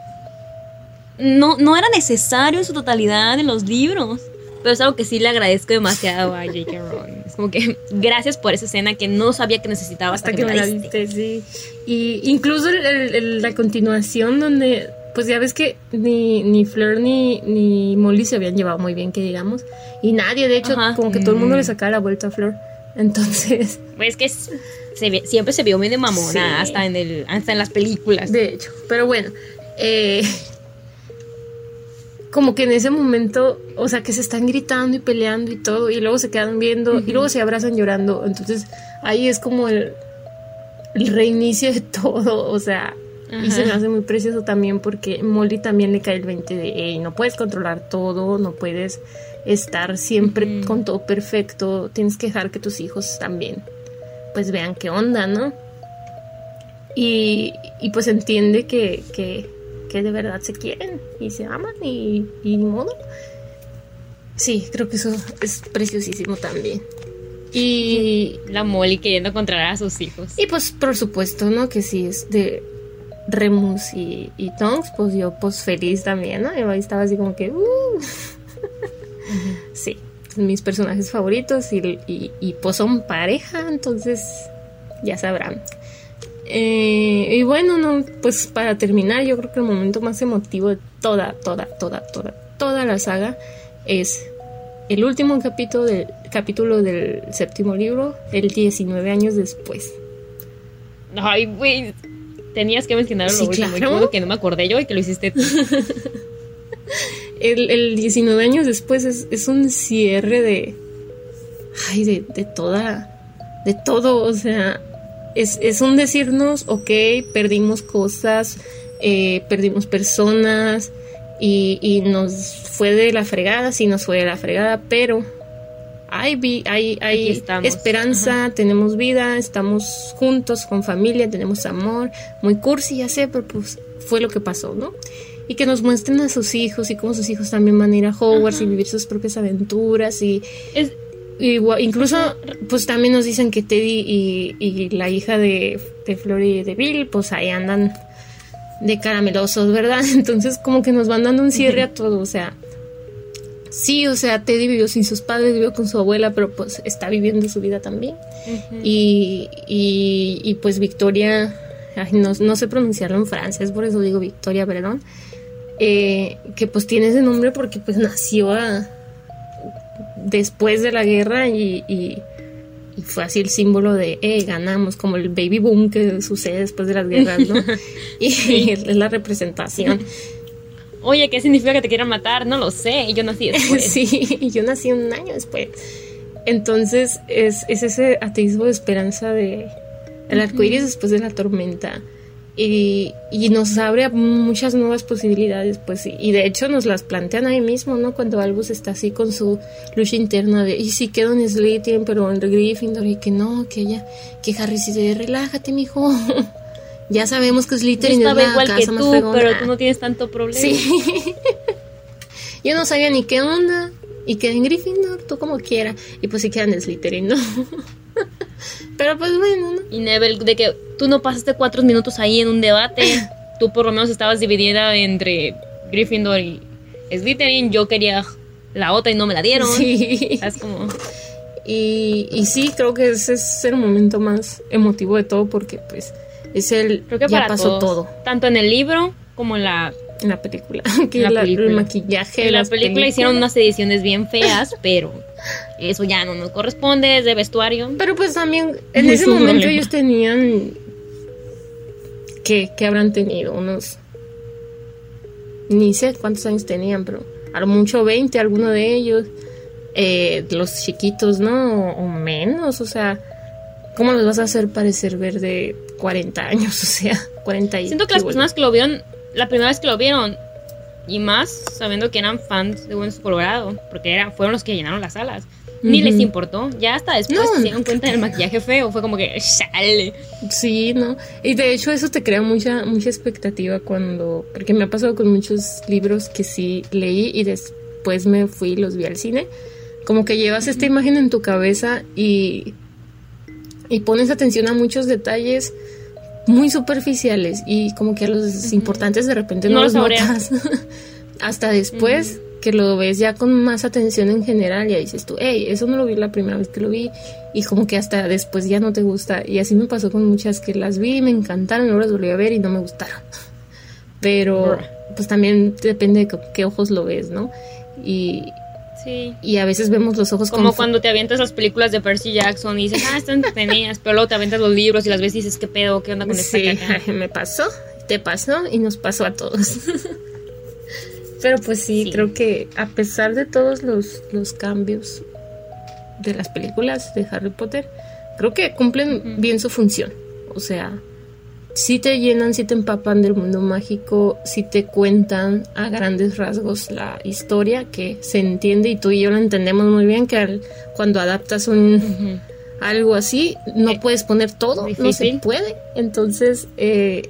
no, no era necesario en su totalidad en los libros. Pero es algo que sí le agradezco demasiado a J.K. Rowling. Es como que *laughs* gracias por esa escena que no sabía que necesitaba hasta que me la diste. diste, sí. Y incluso el- el- el- la continuación donde, pues ya ves que ni, ni Fleur ni, ni Molly se habían llevado muy bien, que digamos. Y nadie, de hecho, Ajá. como que todo el mundo Mm. le sacaba la vuelta a Fleur. Entonces, *laughs* Pues es que es- se ve- siempre se vio muy de mamona, Sí. hasta, en el, hasta en las películas. de hecho, pero bueno, eh, como que en ese momento, o sea, que se están gritando y peleando y todo, y luego se quedan viendo, y luego se abrazan llorando. Entonces, ahí es como el, el reinicio de *laughs* todo, o sea, y se me hace muy precioso también porque Molly también le cae el 20 de, "Ey, no puedes controlar todo, no puedes estar siempre con todo perfecto, tienes que dejar que tus hijos también, pues vean qué onda, ¿no? Y, y pues entiende que, que, que de verdad se quieren y se aman y, y ni modo. Sí, creo que eso es preciosísimo también. Y, La Molly queriendo controlar a sus hijos. y pues por supuesto, ¿no? Que si es de Remus y, y Tonks, pues yo pues feliz también, ¿no? Yo ahí estaba así como que... "Uh". Sí, mis personajes favoritos y, y, y, pues son pareja, entonces ya sabrán. Eh, y bueno, no, pues para terminar, yo creo que el momento más emotivo de toda, toda, toda, toda, toda la saga es el último capítulo del, capítulo del séptimo libro, el 19 años después. Ay, güey. Tenías que mencionarlo Sí, lo último, claro. que no me acordé yo y que lo hiciste tú. El, el 19 años después es, es un cierre de. Ay, de, de toda. De todo, o sea. Es, es un decirnos, ok, perdimos cosas, eh, perdimos personas y, y nos fue de la fregada, sí nos fue de la fregada, pero hay, vi- hay, hay esperanza, tenemos vida, estamos juntos con familia, tenemos amor, muy cursi, ya sé, pero pues fue lo que pasó, ¿no? Y que nos muestren a sus hijos y cómo sus hijos también van a ir a Hogwarts y vivir sus propias aventuras y, Es, Igual- incluso, pues también nos dicen que Teddy y, y la hija de, de Flor y de Bill, pues ahí andan de caramelosos, ¿verdad? *laughs* Entonces, como que nos van dando un cierre a todo, o sea. Sí, o sea, Teddy vivió sin sus padres, vivió con su abuela, pero pues está viviendo su vida también. Y, y, y, pues Victoria, ay, no, no sé pronunciarlo en francés, por eso digo Victoria, perdón. eh, que pues tiene ese nombre porque pues nació a- después de la guerra y, y- y fue así el símbolo de, eh, ganamos, como el baby boom que sucede después de las guerras, ¿no? *laughs* *laughs* y es la representación. Oye, ¿qué significa que te quieran matar? No lo sé. Yo nací *laughs* después. sí, y yo nací un año después. Entonces es, es ese ateísmo de esperanza de el arco iris después de la tormenta. Y, y nos abre muchas nuevas posibilidades, pues, y, y de hecho nos las plantean ahí mismo, ¿no? Cuando Albus está así con su lucha interna de, y si quedo en Slytherin, pero en Gryffindor, y que no, que ella, que Harry sí de, relájate, mijo. *laughs* ya sabemos que Slytherin es la igual que casa más tú, fregona. pero tú no tienes tanto problema. Sí. *laughs* Yo no sabía ni qué onda. Y quedé en Gryffindor, tú como quiera. Y pues sí quedan en Slytherin, ¿no? *laughs* Pero pues bueno, ¿no? Y Neville, de que tú no pasaste cuatro minutos ahí en un debate. *coughs* tú por lo menos estabas dividida entre Gryffindor y Slytherin. Yo quería la otra y no me la dieron. Sí. Es como... Y, y sí, creo que ese es el momento más emotivo de todo porque pues es el... Creo que ya para pasó todos, todo Tanto en el libro como en la, en la película. que *laughs* En la la- película. el maquillaje. en la película películas. hicieron unas ediciones bien feas, pero *laughs* eso ya no nos corresponde, es de vestuario. Pero pues también en Es ese momento problema. ellos tenían... ¿Qué, qué habrán tenido? Unos... Ni sé cuántos años tenían, pero a lo mucho 20, alguno de ellos. Eh, los chiquitos, ¿no? O, o menos, o sea... ¿Cómo los vas a hacer parecer ver de 40 años? *laughs* O sea, 40 y... Siento que las bueno. personas que lo vieron, la primera vez que lo vieron, y más sabiendo que eran fans de Hueso Colorado, porque eran, fueron los que llenaron las salas, ni les importó. Ya hasta después No. se dieron cuenta del maquillaje feo, fue como que, sale. Sí, ¿no? Y de hecho eso te crea mucha, mucha expectativa cuando... Porque me ha pasado con muchos libros que sí leí y después me fui y los vi al cine. Como que llevas esta imagen en tu cabeza y... Y pones atención a muchos detalles muy superficiales y como que a los importantes de repente no, No los los notas. *laughs* Hasta después que lo ves ya con más atención en general, ya dices tú, hey, eso no lo vi la primera vez que lo vi y como que hasta después ya no te gusta. Y así me pasó con muchas que las vi y me encantaron, luego las volví a ver y no me gustaron. *laughs* Pero pues también depende de qué ojos lo ves, ¿no? Y, Sí. y a veces vemos los ojos Como con- cuando te avientas las películas de Percy Jackson y dices, ah, están entretenidas, pero luego te avientas los libros y las ves y dices, ¿qué pedo? ¿Qué onda con esta Sí, caca?" *laughs* me pasó, te pasó y nos pasó a todos. *laughs* Pero pues sí, Sí. creo que a pesar de todos los, los cambios de las películas de Harry Potter, creo que cumplen bien su función. O sea, sí te llenan, sí te empapan del mundo mágico, sí te cuentan a grandes rasgos la historia que se entiende y tú y yo lo entendemos muy bien que al- cuando adaptas un, algo así, no Eh, puedes poner todo, no se puede. Entonces, eh,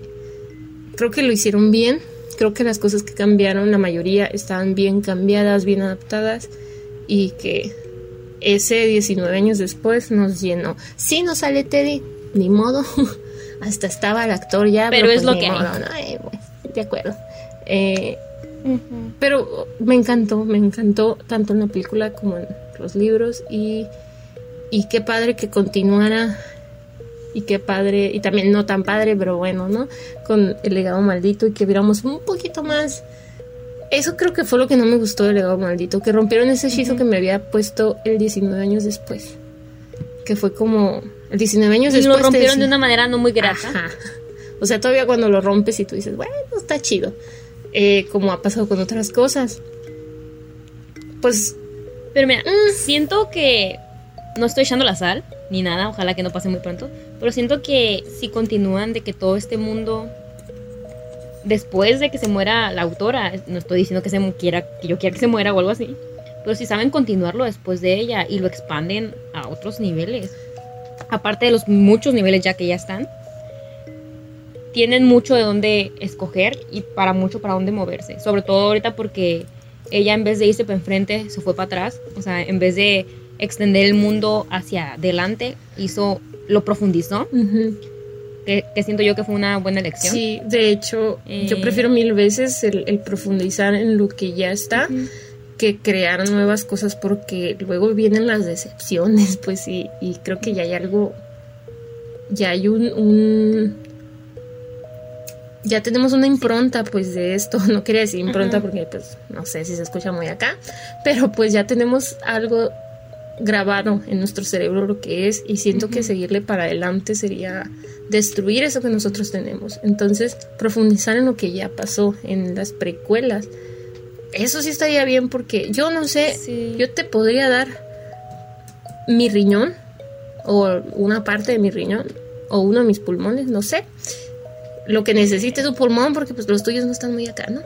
creo que lo hicieron bien. Creo que las cosas que cambiaron, la mayoría estaban bien cambiadas, bien adaptadas y que ese 19 años después nos llenó. Sí, no sale Teddy, ni modo. *laughs* Hasta estaba el actor ya, Pero es pues lo que hay. ¿no? Eh, bueno, de acuerdo. Eh, pero me encantó, me encantó tanto en la película como en los libros y, y qué padre que continuara y qué padre, y también no tan padre, pero bueno, ¿no? Con el legado maldito y que viéramos un poquito más. Eso creo que fue lo que no me gustó del legado maldito, que rompieron ese hechizo que me había puesto el 19 años después. Que fue como el 19 años Y después. lo rompieron de una manera no muy grata. Ajá. O sea, todavía cuando lo rompes y tú dices, bueno, está chido. Eh, como ha pasado con otras cosas. Pues, Pero mira, siento que no estoy echando la sal ni nada, ojalá que no pase muy pronto, pero siento que si continúan de que todo este mundo después de que se muera la autora, no estoy diciendo que se quiera que yo quiera que se muera o algo así, pero si saben continuarlo después de ella y lo expanden a otros niveles, aparte de los muchos niveles ya que ya están, tienen mucho de dónde escoger y para mucho para dónde moverse, sobre todo ahorita porque ella en vez de irse para enfrente se fue para atrás, o sea, en vez de extender el mundo hacia adelante, hizo lo profundizó, que, que siento yo que fue una buena elección. sí, de hecho, yo Eh. prefiero mil veces el, el profundizar en lo que ya está que crear nuevas cosas porque luego vienen las decepciones, *laughs* pues, y, y creo que ya hay algo, ya hay un, un- ya tenemos una impronta, pues, de esto, *laughs* no quería decir impronta porque, pues, no sé si se escucha muy acá, pero pues ya tenemos algo grabado en nuestro cerebro lo que es y siento que seguirle para adelante sería destruir eso que nosotros tenemos. Entonces, profundizar en lo que ya pasó en las precuelas. Eso sí estaría bien porque yo no sé, Sí. yo te podría dar mi riñón o una parte de mi riñón o uno de mis pulmones, no sé. Lo que necesite tu pulmón porque pues los tuyos no están muy acá, ¿no?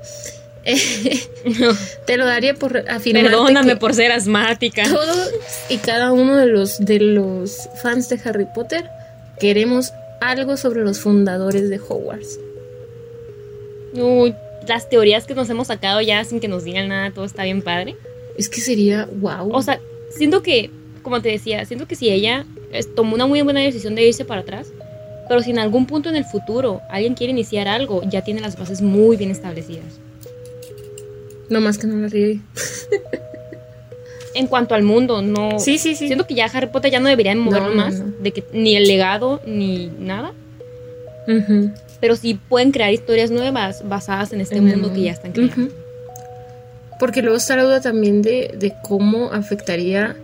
*laughs* te lo daría por afirmar Perdóname por ser asmática. todos y cada uno de los de los fans de Harry Potter queremos algo sobre los fundadores de Hogwarts. Uy, las teorías que nos hemos sacado ya sin que nos digan nada, todo está bien padre. Es que sería wow. O sea, siento que, como te decía, siento que si ella tomó una muy buena decisión de irse para atrás, pero si en algún punto en el futuro alguien quiere iniciar algo, ya tiene las bases muy bien establecidas. No más que no la riegue. en cuanto al mundo, no. Sí, sí, sí. Siento que ya Harry Potter ya no deberían moverlo No, no, más, no. de que ni el legado ni nada. Pero sí pueden crear historias nuevas basadas en este En mundo que ya están creando. Porque luego está la duda también de, de cómo afectaría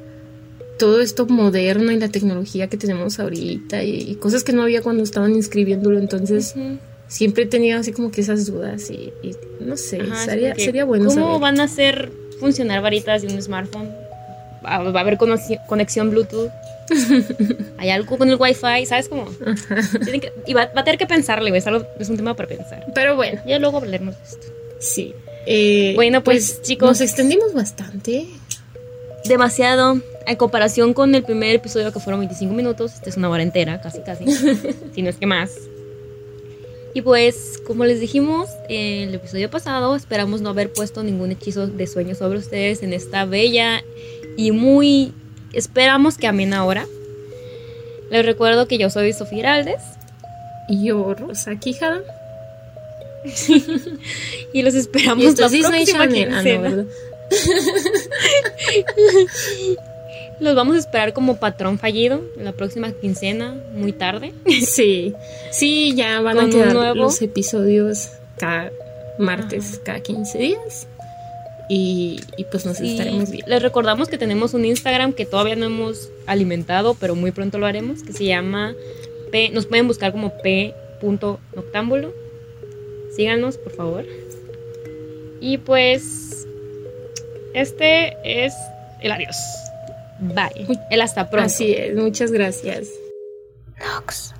todo esto moderno y la tecnología que tenemos ahorita y, y cosas que no había cuando estaban inscribiéndolo. Entonces. Siempre he tenido así como que esas dudas y, y no sé, Ajá, sería, sería bueno ¿Cómo saber. van a hacer funcionar varitas de un smartphone? Va, va a haber conoci- conexión Bluetooth. *laughs* Hay algo con el Wi-Fi, ¿sabes cómo? Que- y va, va a tener que pensarle, es, algo- es un tema para pensar. Pero bueno, Ya luego hablaremos de esto. sí. Eh, Bueno, pues, chicos. Nos extendimos bastante. Demasiado. En comparación con el primer episodio que fueron 25 minutos, esta es una hora entera, casi, casi. *laughs* si no es que más. Y pues, como les dijimos en el episodio pasado, esperamos no haber puesto ningún hechizo de sueño sobre ustedes en esta bella y muy. Esperamos que amena hora. Les recuerdo que yo soy Sofía Heraldes Y yo, Rosa Quijada. *laughs* y los esperamos Y la próxima Channel. Ah, no. *laughs* los vamos a esperar como patrón fallido la próxima quincena, muy tarde. *laughs* Sí, sí, ya van a quedar nuevo. los episodios cada martes, cada 15 días. Y, y pues nos estaremos viendo. Les recordamos que tenemos un Instagram que todavía no hemos alimentado, pero muy pronto lo haremos, que se llama P, nos pueden buscar como p.noctámbulo. Síganos, por favor. Y pues este es el adiós. Bye. El hasta pronto. Así es, muchas gracias. Nox.